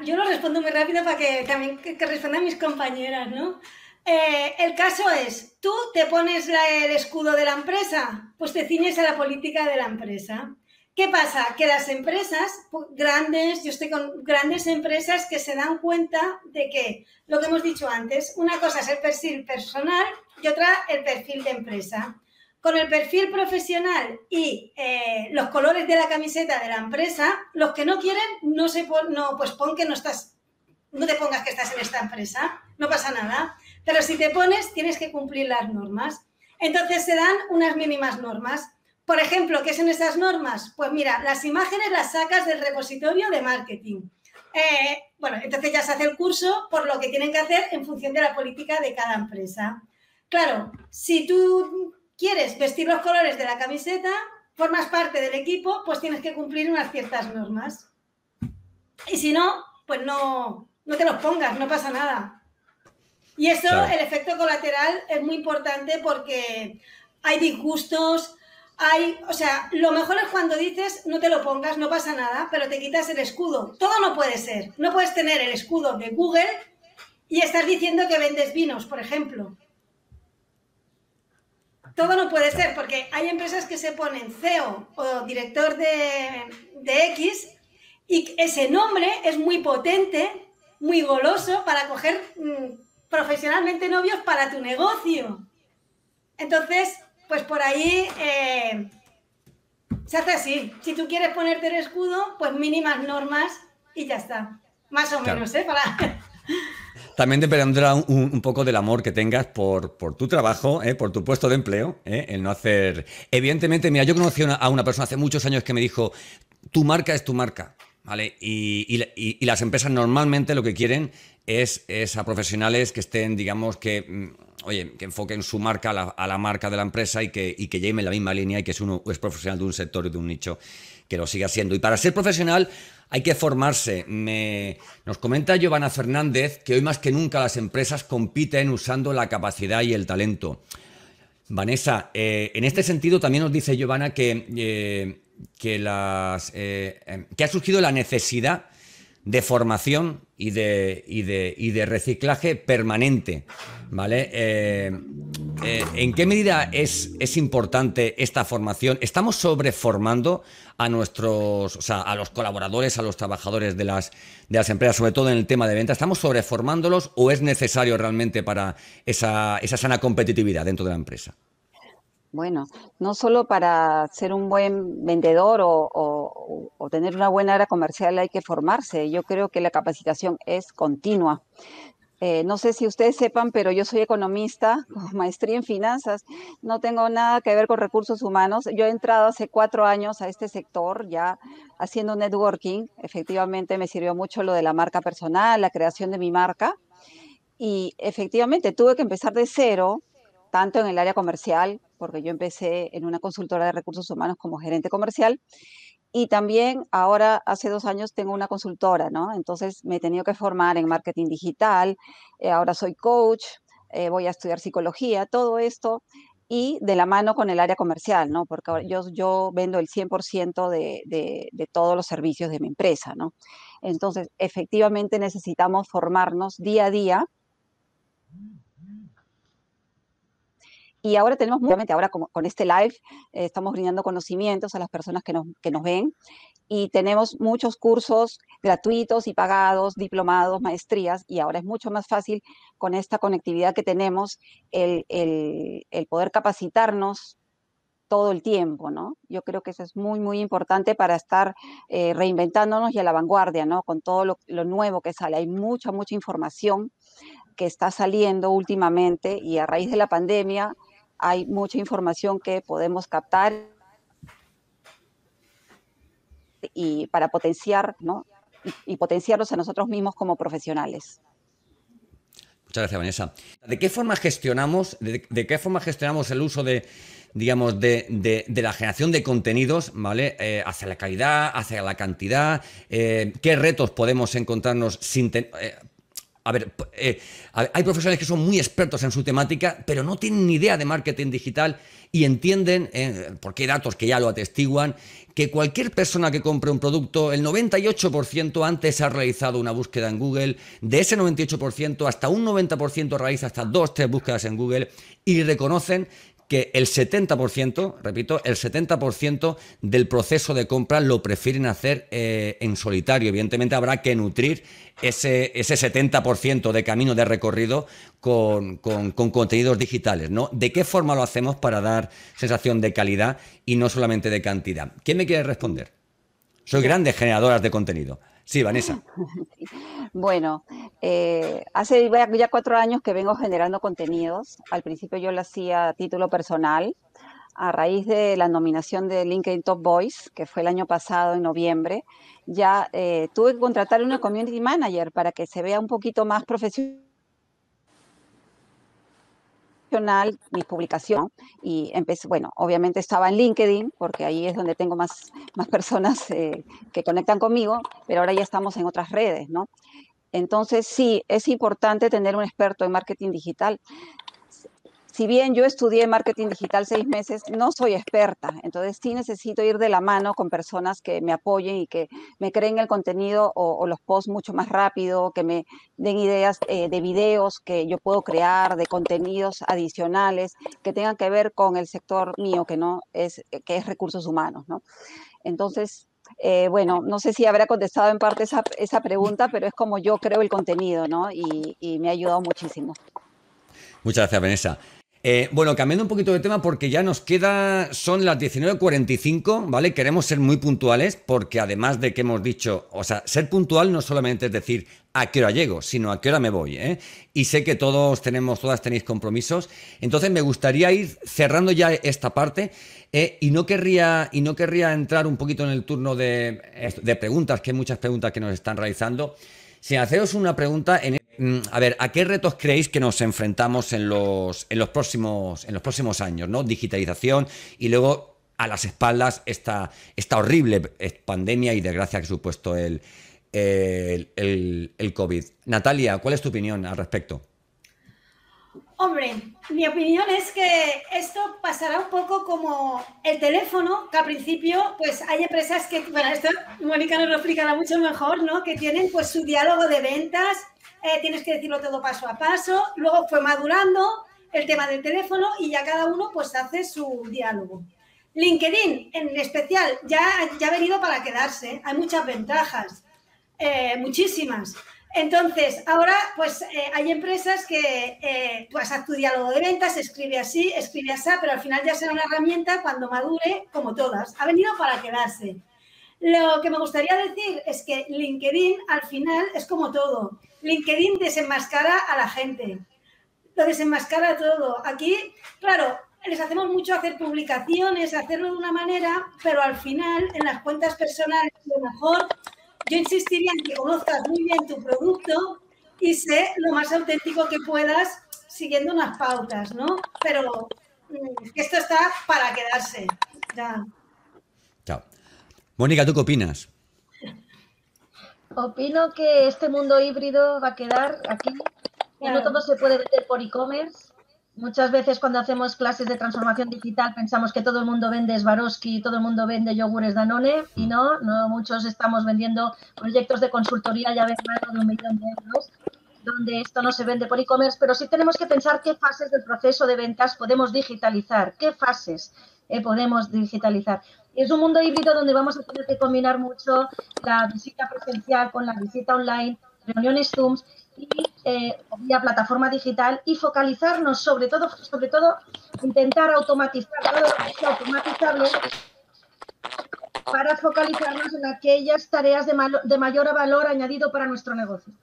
yo lo respondo muy rápido para que también que, respondan mis compañeras, ¿no? Eh, el caso es, tú te pones el escudo de la empresa, pues te ciñes a la política de la empresa. ¿Qué pasa? Que las empresas grandes, yo estoy con grandes empresas que se dan cuenta de que, lo que hemos dicho antes, una cosa es el perfil personal y otra el perfil de empresa. Con el perfil profesional y eh, los colores de la camiseta de la empresa, los que no quieren, no se no, pues pon que no estás, no te pongas que estás en esta empresa, no pasa nada. Pero si te pones, tienes que cumplir las normas. Entonces se dan unas mínimas normas por ejemplo, ¿qué son esas normas? Pues mira, las imágenes las sacas del repositorio de marketing. Eh, bueno, entonces ya se hace el curso por lo que tienen que hacer en función de la política de cada empresa. Claro, si tú quieres vestir los colores de la camiseta, formas parte del equipo, pues tienes que cumplir unas ciertas normas. Y si no, pues no, no te los pongas, no pasa nada. Y eso, el efecto colateral es muy importante porque hay disgustos, hay, o sea, lo mejor es cuando dices no te lo pongas, no pasa nada, pero te quitas el escudo. Todo no puede ser. No puedes tener el escudo de Google y estar diciendo que vendes vinos, por ejemplo. Todo no puede ser, porque hay empresas que se ponen CEO o director de, de X y ese nombre es muy potente, muy goloso para coger mm, profesionalmente novios para tu negocio. Entonces, pues por ahí eh, se hace así. Si tú quieres ponerte el escudo, pues mínimas normas y ya está. Más o menos, ¿eh? Para... También dependerá un, un, poco del amor que tengas por, por tu trabajo, ¿eh? por tu puesto de empleo, ¿eh? el no hacer... Evidentemente, mira, yo conocí a una persona hace muchos años que me dijo, tu marca es tu marca. ¿Vale? Y, y, y, las empresas normalmente lo que quieren es, es, a profesionales que estén, digamos, que, mm, oye, que enfoquen su marca a la, marca de la empresa y que, y que lleven la misma línea y que es, uno, es profesional de un sector y de un nicho que lo siga siendo. Y para ser profesional hay que formarse. Me, nos comenta Giovanna Fernández que hoy más que nunca las empresas compiten usando la capacidad y el talento. Vanessa, eh, en este sentido también nos dice Giovanna que... Eh, que, las, eh, em, que ha surgido la necesidad de formación y de, y de, y de reciclaje permanente. ¿Vale? Eh, eh, ¿En qué medida es, es, importante esta formación? ¿Estamos sobreformando a nuestros, o sea, a los colaboradores, a los trabajadores de las, de las empresas, sobre todo en el tema de venta? ¿Estamos sobreformándolos o es necesario realmente para esa, esa sana competitividad dentro de la empresa? Bueno, no solo para ser un buen vendedor o, tener una buena área comercial hay que formarse. Yo creo que la capacitación es continua. Eh, no sé si ustedes sepan, pero yo soy economista con maestría en finanzas. No tengo nada que ver con recursos humanos. Yo he entrado hace cuatro años a este sector ya haciendo networking. Efectivamente me sirvió mucho lo de la marca personal, la creación de mi marca. Y efectivamente tuve que empezar de cero tanto en el área comercial, porque yo empecé en una consultora de recursos humanos como gerente comercial, y también ahora, hace dos años, tengo una consultora, ¿no? Entonces me he tenido que formar en marketing digital, eh, ahora soy coach, eh, voy a estudiar psicología, todo esto, y de la mano con el área comercial, ¿no? Porque yo, yo vendo el 100% de, de, de todos los servicios de mi empresa, ¿no? Entonces, efectivamente necesitamos formarnos día a día Y ahora tenemos, obviamente, ahora con, con este live, eh, estamos brindando conocimientos a las personas que nos, que nos ven y tenemos muchos cursos gratuitos y pagados, diplomados, maestrías, y ahora es mucho más fácil con esta conectividad que tenemos el, el, el poder capacitarnos todo el tiempo, ¿no? Yo creo que eso es muy, muy importante para estar eh, reinventándonos y a la vanguardia, ¿no? Con todo lo, lo, nuevo que sale. Hay mucha, mucha información que está saliendo últimamente y a raíz de la pandemia hay mucha información que podemos captar y para potenciar, ¿no? Y, potenciarlos a nosotros mismos como profesionales. Muchas gracias, Vanessa. ¿De qué forma gestionamos, de, qué forma gestionamos el uso de, digamos, de, la generación de contenidos, ¿vale? Eh, hacia la calidad, hacia la cantidad, eh, qué retos podemos encontrarnos sin eh, a ver, eh, hay profesionales que son muy expertos en su temática, pero no tienen ni idea de marketing digital y entienden, eh, porque hay datos que ya lo atestiguan, que cualquier persona que compre un producto, el 98% antes ha realizado una búsqueda en Google, de ese 98% hasta un 90% realiza hasta dos, tres búsquedas en Google y reconocen que el 70%, repito, el 70% del proceso de compra lo prefieren hacer eh, en solitario. Evidentemente habrá que nutrir ese, ese 70% de camino de recorrido con, con, con, contenidos digitales. ¿no? ¿De qué forma lo hacemos para dar sensación de calidad y no solamente de cantidad? ¿Quién me quiere responder? Soy grande generadoras de contenido. Sí, Vanessa. Bueno, eh, hace ya cuatro años que vengo generando contenidos. Al principio yo lo hacía a título personal. A raíz de la nominación de LinkedIn Top Voice, que fue el año pasado, en noviembre, ya eh, tuve que contratar una community manager para que se vea un poquito más profesional mi publicación y empecé, bueno, obviamente estaba en LinkedIn porque ahí es donde tengo más, más personas eh, que conectan conmigo, pero ahora ya estamos en otras redes, ¿no? Entonces, sí, es importante tener un experto en marketing digital si bien yo estudié marketing digital seis meses, no soy experta, entonces sí necesito ir de la mano con personas que me apoyen y que me creen el contenido o, los posts mucho más rápido, que me den ideas eh, de videos que yo puedo crear, de contenidos adicionales que tengan que ver con el sector mío, que no es, que es recursos humanos, ¿no? Entonces, eh, bueno, no sé si habrá contestado en parte esa, esa, pregunta, pero es como yo creo el contenido, ¿no? Y, y me ha ayudado muchísimo. Muchas gracias, Vanessa. Eh, bueno, cambiando un poquito de tema porque ya nos queda, son las 19.45, ¿vale? Queremos ser muy puntuales porque además de que hemos dicho, o sea, ser puntual no solamente es decir a qué hora llego, sino a qué hora me voy, ¿eh? Y sé que todos tenemos, todas tenéis compromisos, entonces me gustaría ir cerrando ya esta parte eh, y, no querría, y no querría entrar un poquito en el turno de, preguntas, que hay muchas preguntas que nos están realizando, sin haceros una pregunta en a ver, ¿a qué retos creéis que nos enfrentamos en los, próximos, años? ¿no? Digitalización y luego a las espaldas esta, horrible pandemia y desgracia que ha supuesto el, el, el, COVID. Natalia, ¿cuál es tu opinión al respecto? Hombre, mi opinión es que esto pasará un poco como el teléfono, que al principio, pues hay empresas que, bueno, esto Mónica nos lo explicará mucho mejor, ¿no? Que tienen pues su diálogo de ventas eh, tienes que decirlo todo paso a paso. Luego fue madurando el tema del teléfono y ya cada uno pues hace su diálogo. LinkedIn en especial ya, ya ha venido para quedarse. Hay muchas ventajas, eh, muchísimas. Entonces, ahora pues eh, hay empresas que pues haz tu diálogo de ventas, escribe así, escribe así, pero al final ya será una herramienta cuando madure, como todas. Ha venido para quedarse. Lo que me gustaría decir es que LinkedIn al final es como todo. LinkedIn desenmascara a la gente, lo desenmascara todo. Aquí, claro, les hacemos mucho hacer publicaciones, hacerlo de una manera, pero al final en las cuentas personales, lo mejor, yo insistiría en que conozcas muy bien tu producto y sé lo más auténtico que puedas siguiendo unas pautas, ¿no? Pero mm, esto está para quedarse. Ya. Mónica, ¿tú qué opinas? Opino que este mundo híbrido va a quedar aquí. Y no todo se puede vender por e-commerce. Muchas veces cuando hacemos clases de transformación digital pensamos que todo el mundo vende Swarovski, todo el mundo vende yogures Danone y no, no muchos estamos vendiendo proyectos de consultoría ya de más de un millón de euros donde esto no se vende por e-commerce, pero sí tenemos que pensar qué fases del proceso de ventas podemos digitalizar, qué fases eh, podemos digitalizar. Es un mundo híbrido donde vamos a tener que combinar mucho la visita presencial con la visita online, reuniones Zoom y eh, vía plataforma digital y focalizarnos sobre todo, sobre todo intentar automatizar todo lo que sea automatizable para focalizarnos en aquellas tareas de, mayor valor añadido para nuestro negocio.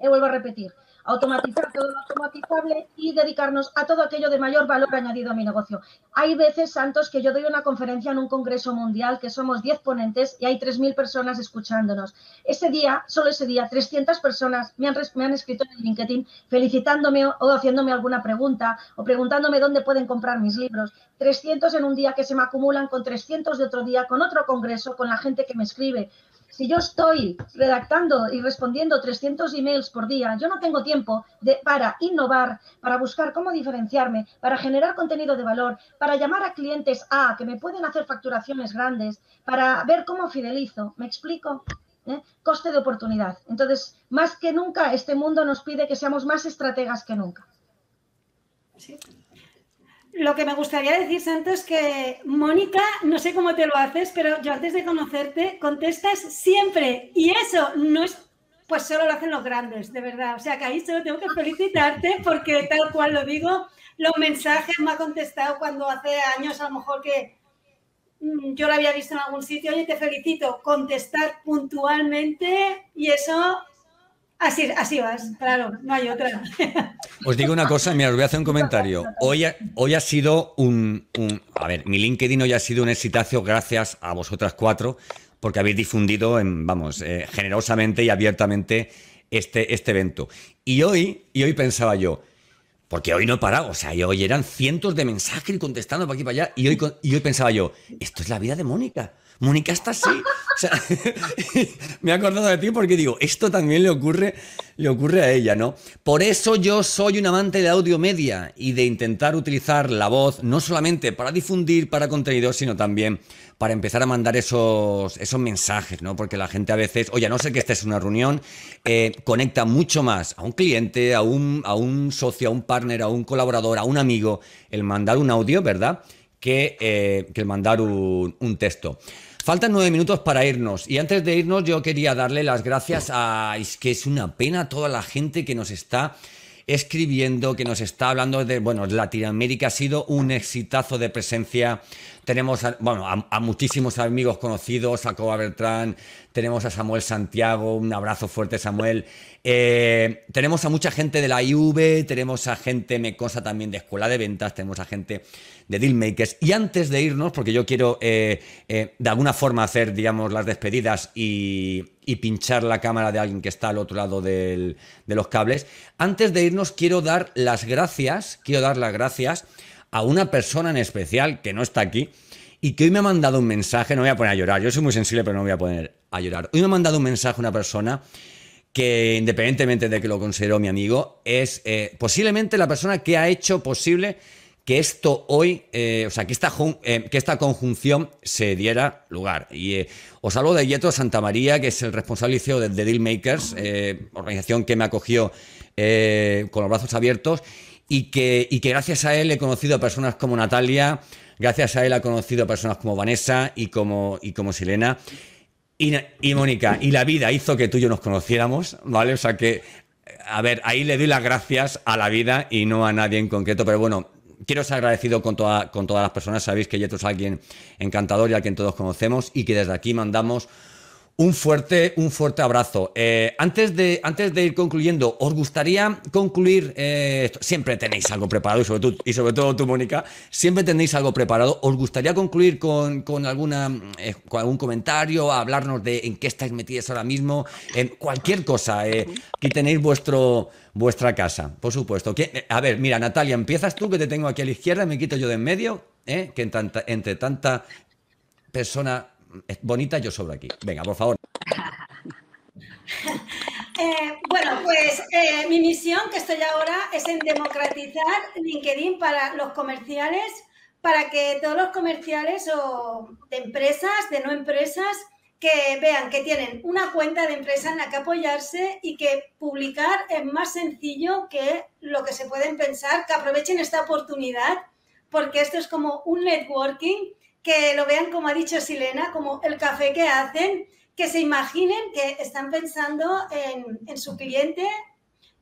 Y vuelvo a repetir, automatizar todo lo automatizable y dedicarnos a todo aquello de mayor valor añadido a mi negocio. Hay veces, Santos, que yo doy una conferencia en un congreso mundial que somos 10 ponentes y hay 3.000 personas escuchándonos. Ese día, solo ese día, 300 personas me han, escrito en LinkedIn felicitándome o haciéndome alguna pregunta o preguntándome dónde pueden comprar mis libros. 300 en un día que se me acumulan con 300 de otro día, con otro congreso, con la gente que me escribe. Si yo estoy redactando y respondiendo 300 emails por día, yo no tengo tiempo para innovar, para buscar cómo diferenciarme, para generar contenido de valor, para llamar a clientes A que me pueden hacer facturaciones grandes, para ver cómo fidelizo. ¿Me explico? ¿Eh? Coste de oportunidad. Entonces, más que nunca, este mundo nos pide que seamos más estrategas que nunca. Sí. Lo que me gustaría decir, Santos, es que Mónica, no sé cómo te lo haces, pero yo antes de conocerte contestas siempre. Y eso no es, pues solo lo hacen los grandes, de verdad. O sea que ahí solo tengo que felicitarte porque tal cual lo digo, los mensajes me ha contestado cuando hace años a lo mejor que mm, yo lo había visto en algún sitio. Oye, te felicito, contestar puntualmente y eso Así, así vas, claro, no hay otra. Os digo una cosa, mira, os voy a hacer un comentario. Hoy ha, hoy ha sido un, A ver, mi LinkedIn hoy ha sido un exitazo gracias a vosotras cuatro, porque habéis difundido, vamos, eh, generosamente y abiertamente este, este evento. Y hoy, y hoy pensaba yo, porque hoy no he parado, o sea, hoy eran cientos de mensajes contestando para aquí y para allá, y hoy, y hoy pensaba yo, esto es la vida de Mónica. Mónica está así. O sea, me he acordado de ti porque digo, esto también le ocurre, le ocurre a ella, ¿no? Por eso yo soy un amante de audio media y de intentar utilizar la voz no solamente para difundir para contenido, sino también para empezar a mandar esos, esos mensajes, ¿no? Porque la gente a veces, oye, no sé que estés en una reunión, eh, conecta mucho más a un cliente, a un, a un socio, a un partner, a un colaborador, a un amigo, el mandar un audio, ¿verdad? Que, eh, que el mandar un, un texto. Faltan nueve minutos para irnos. Y antes de irnos, yo quería darle las gracias a. Es que es una pena toda la gente que nos está escribiendo, que nos está hablando de, bueno, Latinoamérica ha sido un exitazo de presencia. Tenemos, a, bueno, a, muchísimos amigos conocidos, a Coba Bertrán, tenemos a Samuel Santiago, un abrazo fuerte Samuel. Eh, tenemos a mucha gente de la IV, tenemos a gente, me cosa también de Escuela de Ventas, tenemos a gente de Dealmakers. Y antes de irnos, porque yo quiero eh, eh, de alguna forma hacer, digamos, las despedidas y, pinchar la cámara de alguien que está al otro lado de los cables, antes de irnos quiero dar las gracias, quiero dar las gracias a una persona en especial que no está aquí y que hoy me ha mandado un mensaje, no voy a poner a llorar, yo soy muy sensible pero no voy a poner a llorar. Hoy me ha mandado un mensaje una persona que independientemente de que lo considero mi amigo, es eh, posiblemente la persona que ha hecho posible que esto hoy, eh, o sea, que esta, eh, que esta conjunción se diera lugar. Y os hablo de Yeto Santamaría, que es el responsable CEO de, The Dealmakers, organización que me acogió con los brazos abiertos y que, y que gracias a él he conocido a personas como Natalia, gracias a él he conocido a personas como Vanessa y como, y como Silena. Y, y Mónica, y la vida hizo que tú y yo nos conociéramos, ¿vale? O sea que, a ver, ahí le doy las gracias a la vida y no a nadie en concreto, pero bueno, quiero ser agradecido con, con todas las personas. Sabéis que Yeto es alguien encantador y a quien todos conocemos y que desde aquí mandamos un fuerte, un fuerte abrazo. Eh, antes, de, antes de ir concluyendo, ¿os gustaría concluir? Eh, siempre tenéis algo preparado, y sobre, todo, y sobre todo tú, Mónica, siempre tenéis algo preparado. ¿Os gustaría concluir con, alguna, eh, algún comentario, hablarnos de en qué estáis metidos ahora mismo? En cualquier cosa. aquí tenéis vuestro, vuestra casa, por supuesto. a ver, mira, Natalia, empiezas tú, que te tengo aquí a la izquierda, me quito yo de en medio, que entre tanta persona bonita yo sobro aquí. Venga, por favor. Eh, bueno, pues eh, mi misión que estoy ahora es en democratizar LinkedIn para los comerciales, para que todos los comerciales o de empresas, de no empresas, que vean que tienen una cuenta de empresa en la que apoyarse y que publicar es más sencillo que lo que se pueden pensar, que aprovechen esta oportunidad, porque esto es como un networking que lo vean, como ha dicho Silena, como el café que hacen, que se imaginen que están pensando en, su cliente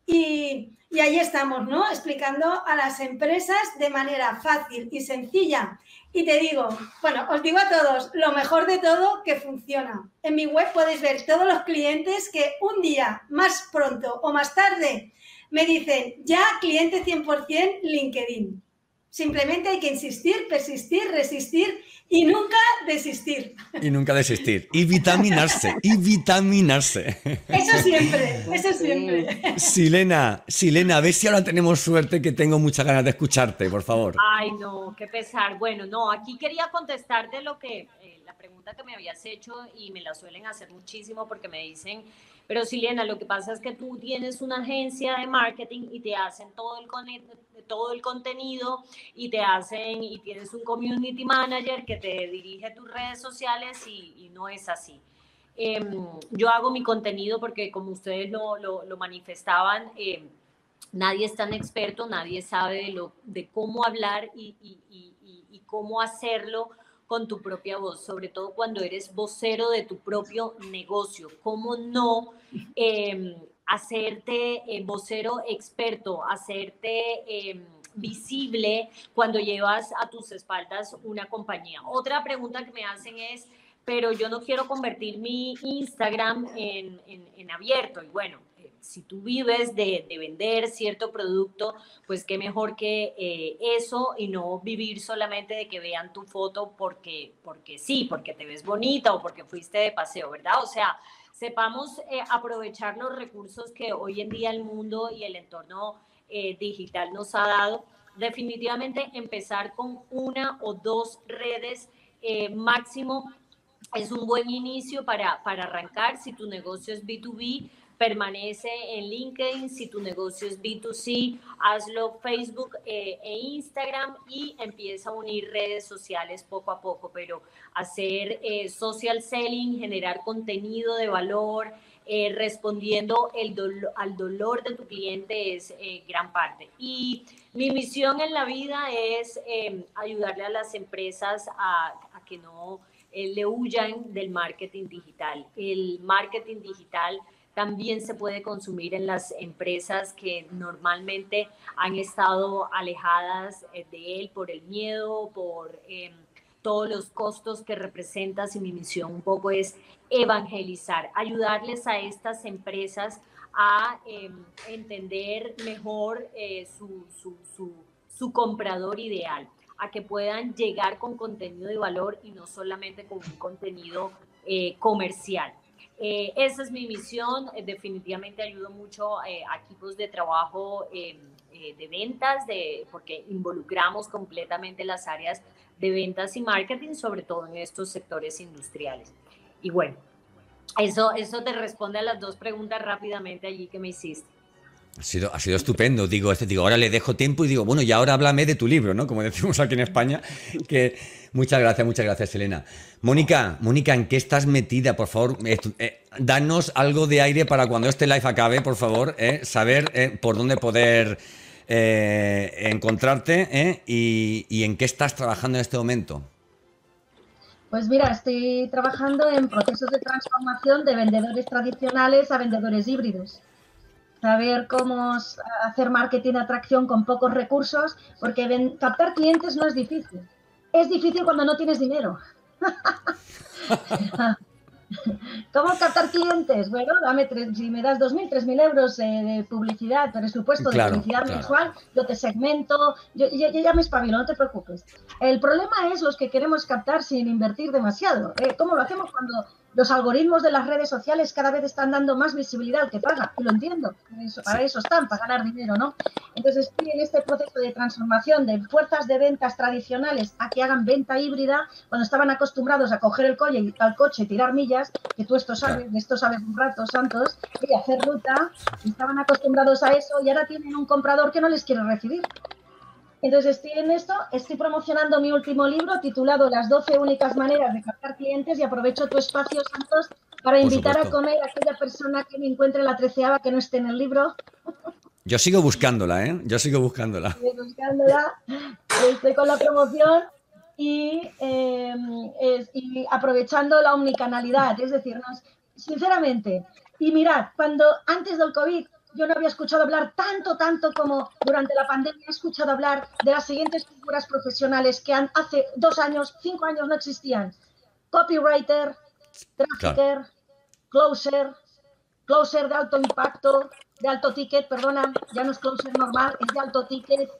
y, y, ahí estamos, ¿no? Explicando a las empresas de manera fácil y sencilla. Y te digo, bueno, os digo a todos, lo mejor de todo que funciona. En mi web podéis ver todos los clientes que un día, más pronto o más tarde, me dicen, ya cliente 100% LinkedIn. Simplemente hay que insistir, persistir, resistir y nunca desistir. Y nunca desistir. Y vitaminarse, y vitaminarse. Eso siempre, eso siempre. Silena, Silena, a ver si ahora tenemos suerte que tengo muchas ganas de escucharte, por favor. Ay, no, qué pesar. Bueno, no, aquí quería contestarte lo que, la pregunta que me habías hecho y me la suelen hacer muchísimo porque me dicen pero Silena, lo que pasa es que tú tienes una agencia de marketing y te hacen todo el, todo el contenido y te hacen y tienes un community manager que te dirige tus redes sociales y, no es así. Em, yo hago mi contenido porque como ustedes lo, lo, manifestaban, em, nadie es tan experto, nadie sabe de, lo, de cómo hablar y, cómo hacerlo con tu propia voz, sobre todo cuando eres vocero de tu propio negocio. ¿Cómo no em, hacerte eh, vocero experto, hacerte em, visible cuando llevas a tus espaldas una compañía? Otra pregunta que me hacen es, pero yo no quiero convertir mi Instagram en, en abierto. Y bueno, si tú vives de, vender cierto producto, pues qué mejor que eh, eso y no vivir solamente de que vean tu foto porque, porque sí, porque te ves bonita o porque fuiste de paseo, ¿verdad? O sea, sepamos eh, aprovechar los recursos que hoy en día el mundo y el entorno eh, digital nos ha dado. Definitivamente empezar con una o dos redes máximo es un buen inicio para, para arrancar si tu negocio es B2B permanece en LinkedIn, si tu negocio es B2C, hazlo Facebook eh, e Instagram y empieza a unir redes sociales poco a poco, pero hacer eh, social selling, generar contenido de valor, eh, respondiendo el al dolor de tu cliente es gran parte. Y mi misión en la vida es ayudarle a las empresas a, a que no le huyan del marketing digital. El marketing digital también se puede consumir en las empresas que normalmente han estado alejadas de él por el miedo, por em, todos los costos que representa. Si mi misión un poco es evangelizar, ayudarles a estas empresas a em, entender mejor eh, su, su, comprador ideal, a que puedan llegar con contenido de valor y no solamente con un contenido eh, comercial. Eh, esa es mi misión, definitivamente ayudo mucho a equipos de trabajo em, de ventas, de, porque involucramos completamente las áreas de ventas y marketing, sobre todo en estos sectores industriales. Y bueno, eso, eso te responde a las dos preguntas rápidamente allí que me hiciste. Ha sido, ha sido estupendo. Digo, este, digo, ahora le dejo tiempo y digo, bueno, y ahora háblame de tu libro, ¿no? Como decimos aquí en España. Que muchas gracias, muchas gracias, Elena. Mónica, Mónica, ¿en qué estás metida? Por favor, eh, danos algo de aire para cuando este live acabe, por favor, eh, saber eh, por dónde poder encontrarte y, y en qué estás trabajando en este momento. Pues mira, estoy trabajando en procesos de transformación de vendedores tradicionales a vendedores híbridos. Saber cómo hacer marketing de atracción con pocos recursos, porque captar clientes no es difícil. Es difícil cuando no tienes dinero. ¿Cómo captar clientes? Bueno, dame si me das 2.000, 3.000 euros de publicidad, presupuesto de publicidad mensual, yo te segmento, yo, ya me espabilo, no te preocupes. El problema es los que queremos captar sin invertir demasiado. ¿eh? ¿Cómo lo hacemos cuando los algoritmos de las redes sociales cada vez están dando más visibilidad al que paga, y lo entiendo, para eso, están, para ganar dinero, ¿no? Entonces en este proceso de transformación de fuerzas de ventas tradicionales a que hagan venta híbrida, cuando estaban acostumbrados a coger el coche, al coche y tirar millas, que tú esto sabes, de esto sabes un rato, Santos, y hacer ruta, estaban acostumbrados a eso y ahora tienen un comprador que no les quiere recibir. Entonces estoy en esto, estoy promocionando mi último libro titulado Las 12 únicas maneras de captar clientes y aprovecho tu espacio, Santos, para invitar a comer a aquella persona que me encuentre la treceava que no esté en el libro. Yo sigo buscándola, ¿eh? Yo sigo buscándola. Sigo buscándola, estoy con la promoción y, em, y aprovechando la omnicanalidad, es decir, sinceramente, y mirad, cuando antes del COVID yo no había escuchado hablar tanto, tanto como durante la pandemia. He escuchado hablar de las siguientes figuras profesionales que han, hace dos años, cinco años no existían. Copywriter, trafficker, closer, closer de alto impacto, de alto ticket, perdona, ya no es closer normal, es de alto ticket,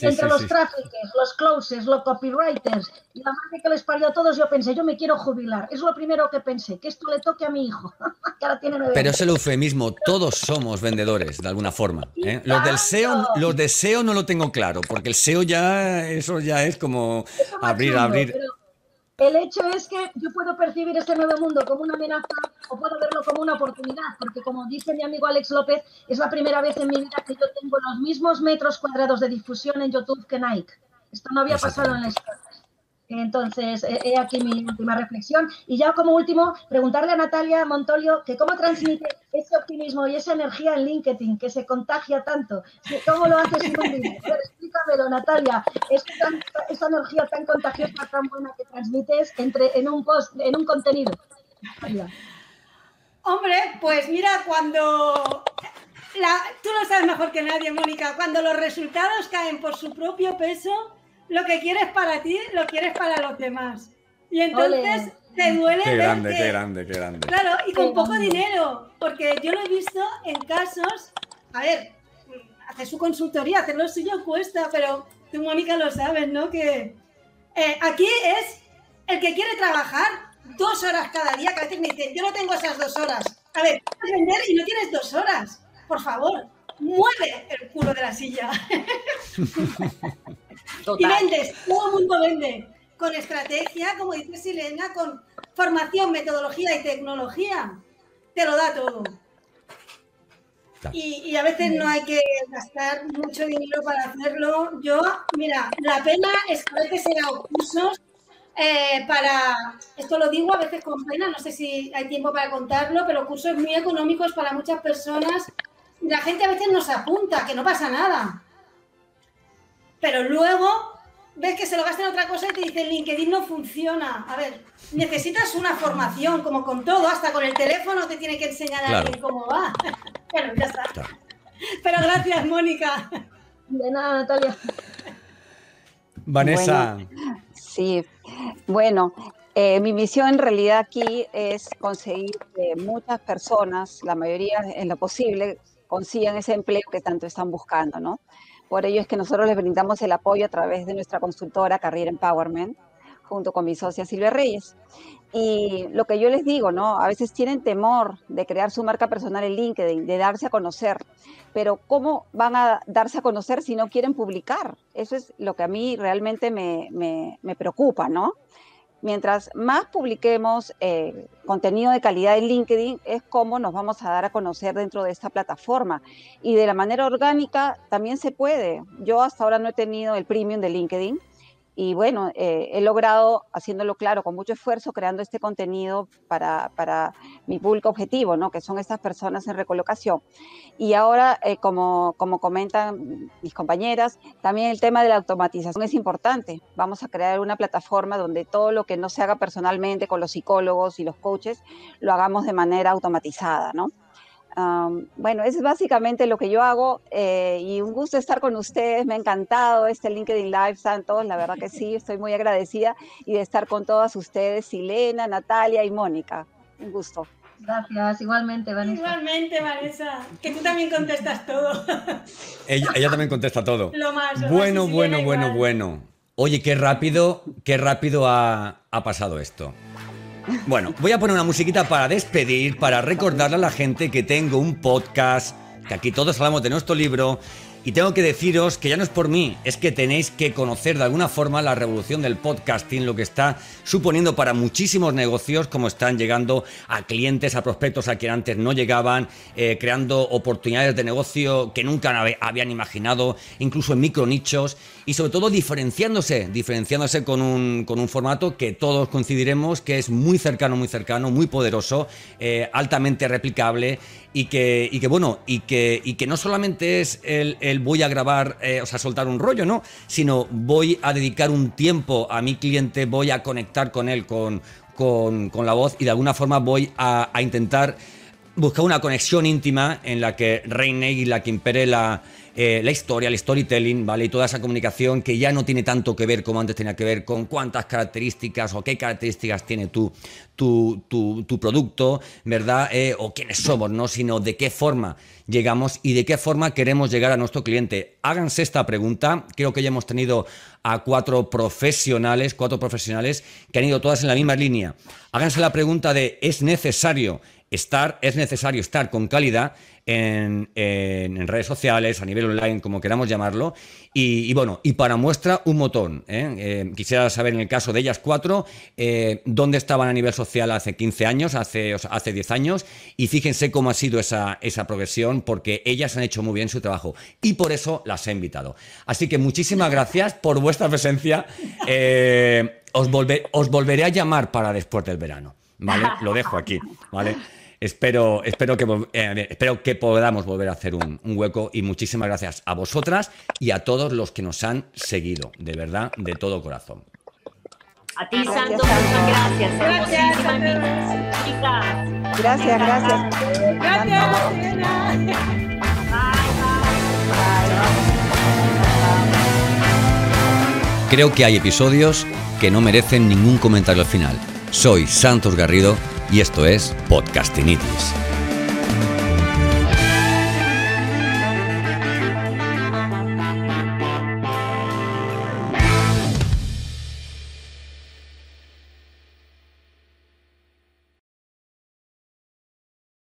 entre los traffickers, los closes, los copywriters y la madre que les parió a todos, yo pensé, yo me quiero jubilar. Es lo primero que pensé, que esto le toque a mi hijo, que ahora tiene Pero es el eufemismo, todos somos vendedores, de alguna forma. ¿eh? Los del SEO, los de SEO no lo tengo claro, porque el SEO ya, eso ya es como abrir, abrir. El hecho es que yo puedo percibir este nuevo mundo como una amenaza o puedo verlo como una oportunidad, porque como dice mi amigo Alex López, es la primera vez en mi vida que yo tengo los mismos metros cuadrados de difusión en YouTube que Nike. Esto no había pasado en la historia. Entonces, he aquí mi última reflexión. Y ya como último, preguntarle a Natalia Montolio que cómo transmite ese optimismo y esa energía en LinkedIn que se contagia tanto. ¿Cómo lo haces en un? Explícamelo, Natalia. esa energía tan contagiosa, tan buena que transmites entre, en un post, en un contenido. Hombre, pues mira, cuando la, tú lo sabes mejor que nadie, Mónica, cuando los resultados caen por su propio peso, lo que quieres para ti, lo quieres para los demás. Y entonces te duele. Qué grande, qué grande, qué grande. Claro, y con poco dinero, porque yo lo he visto en casos, a ver, hacer su consultoría, hacer lo suyo cuesta, pero tú, Mónica, lo sabes, ¿no? Que eh, aquí es el que quiere trabajar dos horas cada día, que a veces me dicen, yo no tengo esas dos horas. A ver, puedes vender y no tienes dos horas. Por favor, mueve el culo de la silla. Y vendes, todo el mundo vende. Con estrategia, como dice Silena, con formación, metodología y tecnología. Te lo da todo. Y, a veces no hay que gastar mucho dinero para hacerlo. Yo, mira, la pena es que a veces he dado cursos eh, para, esto lo digo a veces con pena, no sé si hay tiempo para contarlo, pero cursos muy económicos para muchas personas. La gente a veces nos apunta, que no pasa nada pero luego ves que se lo gastan en otra cosa y te dicen LinkedIn no funciona. A ver, necesitas una formación, como con todo, hasta con el teléfono te tiene que enseñar a alguien cómo va. bueno, ya está. Pero gracias, Mónica. De nada, Natalia. Vanessa. sí, bueno, eh, mi misión en realidad aquí es conseguir que muchas personas, la mayoría en lo posible, consigan ese empleo que tanto están buscando, ¿no? Por ello es que nosotros les brindamos el apoyo a través de nuestra consultora Carrera Empowerment, junto con mi socia Silvia Reyes. Y lo que yo les digo, ¿no? A veces tienen temor de crear su marca personal en LinkedIn, de darse a conocer, pero ¿cómo van a darse a conocer si no quieren publicar? Eso es lo que a mí realmente me, me, me preocupa, ¿no? Mientras más publiquemos eh, contenido de calidad en LinkedIn, es como nos vamos a dar a conocer dentro de esta plataforma. Y de la manera orgánica también se puede. Yo hasta ahora no he tenido el premium de LinkedIn, y bueno, eh, he logrado, haciéndolo claro, con mucho esfuerzo, creando este contenido para, para, mi público objetivo, ¿no? que son estas personas en recolocación. Y ahora, eh, como, como comentan mis compañeras, también el tema de la automatización es importante. Vamos a crear una plataforma donde todo lo que no se haga personalmente con los psicólogos y los coaches, lo hagamos de manera automatizada, ¿no? Bueno, es básicamente lo que yo hago eh, y un gusto estar con ustedes. Me ha encantado este LinkedIn Live, Santos. La verdad que sí, estoy muy agradecida y de estar con todas ustedes, Silena, Natalia y Mónica. Un gusto. Gracias, igualmente, Vanessa. Igualmente, Vanessa, que tú también contestas todo. Ella, también contesta todo. Lo más. bueno, bueno, bueno, bueno. Oye, qué rápido, qué rápido ha, ha pasado esto. Bueno, voy a poner una musiquita para despedir, para recordarle a la gente que tengo un podcast, que aquí todos hablamos de nuestro libro y tengo que deciros que ya no es por mí, es que tenéis que conocer de alguna forma la revolución del podcasting, lo que está suponiendo para muchísimos negocios, como están llegando a clientes, a prospectos a quien antes no llegaban, eh, creando oportunidades de negocio que nunca habían imaginado, incluso en micro nichos, y sobre todo diferenciándose, diferenciándose con un, con un formato que todos coincidiremos que es muy cercano, muy cercano, muy poderoso, eh, altamente replicable y que, y que bueno, y que, y que no solamente es el, voy a grabar, eh, o sea, soltar un rollo, ¿no? Sino voy a dedicar un tiempo a mi cliente, voy a conectar con él con, con, con la voz y de alguna forma voy a, a, intentar buscar una conexión íntima en la que reine y la que impere la, eh, la historia, el storytelling, ¿vale? Y toda esa comunicación que ya no tiene tanto que ver como antes tenía que ver con cuántas características o qué características tiene tu, tu, tu, producto, ¿verdad? Eh, o quiénes somos, ¿no? Sino de qué forma llegamos y de qué forma queremos llegar a nuestro cliente. Háganse esta pregunta. Creo que ya hemos tenido a cuatro profesionales, cuatro profesionales que han ido todas en la misma línea. Háganse la pregunta de ¿es necesario estar, es necesario estar con calidad en, redes sociales, a nivel online, como queramos llamarlo. Y, bueno, y para muestra un montón. ¿eh? Eh, quisiera saber en el caso de ellas cuatro, eh, dónde estaban a nivel social hace 15 años, hace, hace 10 años, y fíjense cómo ha sido esa, esa progresión, porque ellas han hecho muy bien su trabajo. Y por eso las he invitado. Así que muchísimas gracias por vuestra presencia. os, os volveré a llamar para después del verano. ¿Vale? Lo dejo aquí, ¿vale? Espero, espero, que, eh, espero que podamos volver a hacer un, hueco y muchísimas gracias a vosotras y a todos los que nos han seguido, de verdad, de todo corazón. A ti, Santo, muchas gracias. Gracias, Gracias, gracias. Gracias, Creo que hay episodios que no merecen ningún comentario al final. Soy Santos Garrido y esto es Podcastinitis.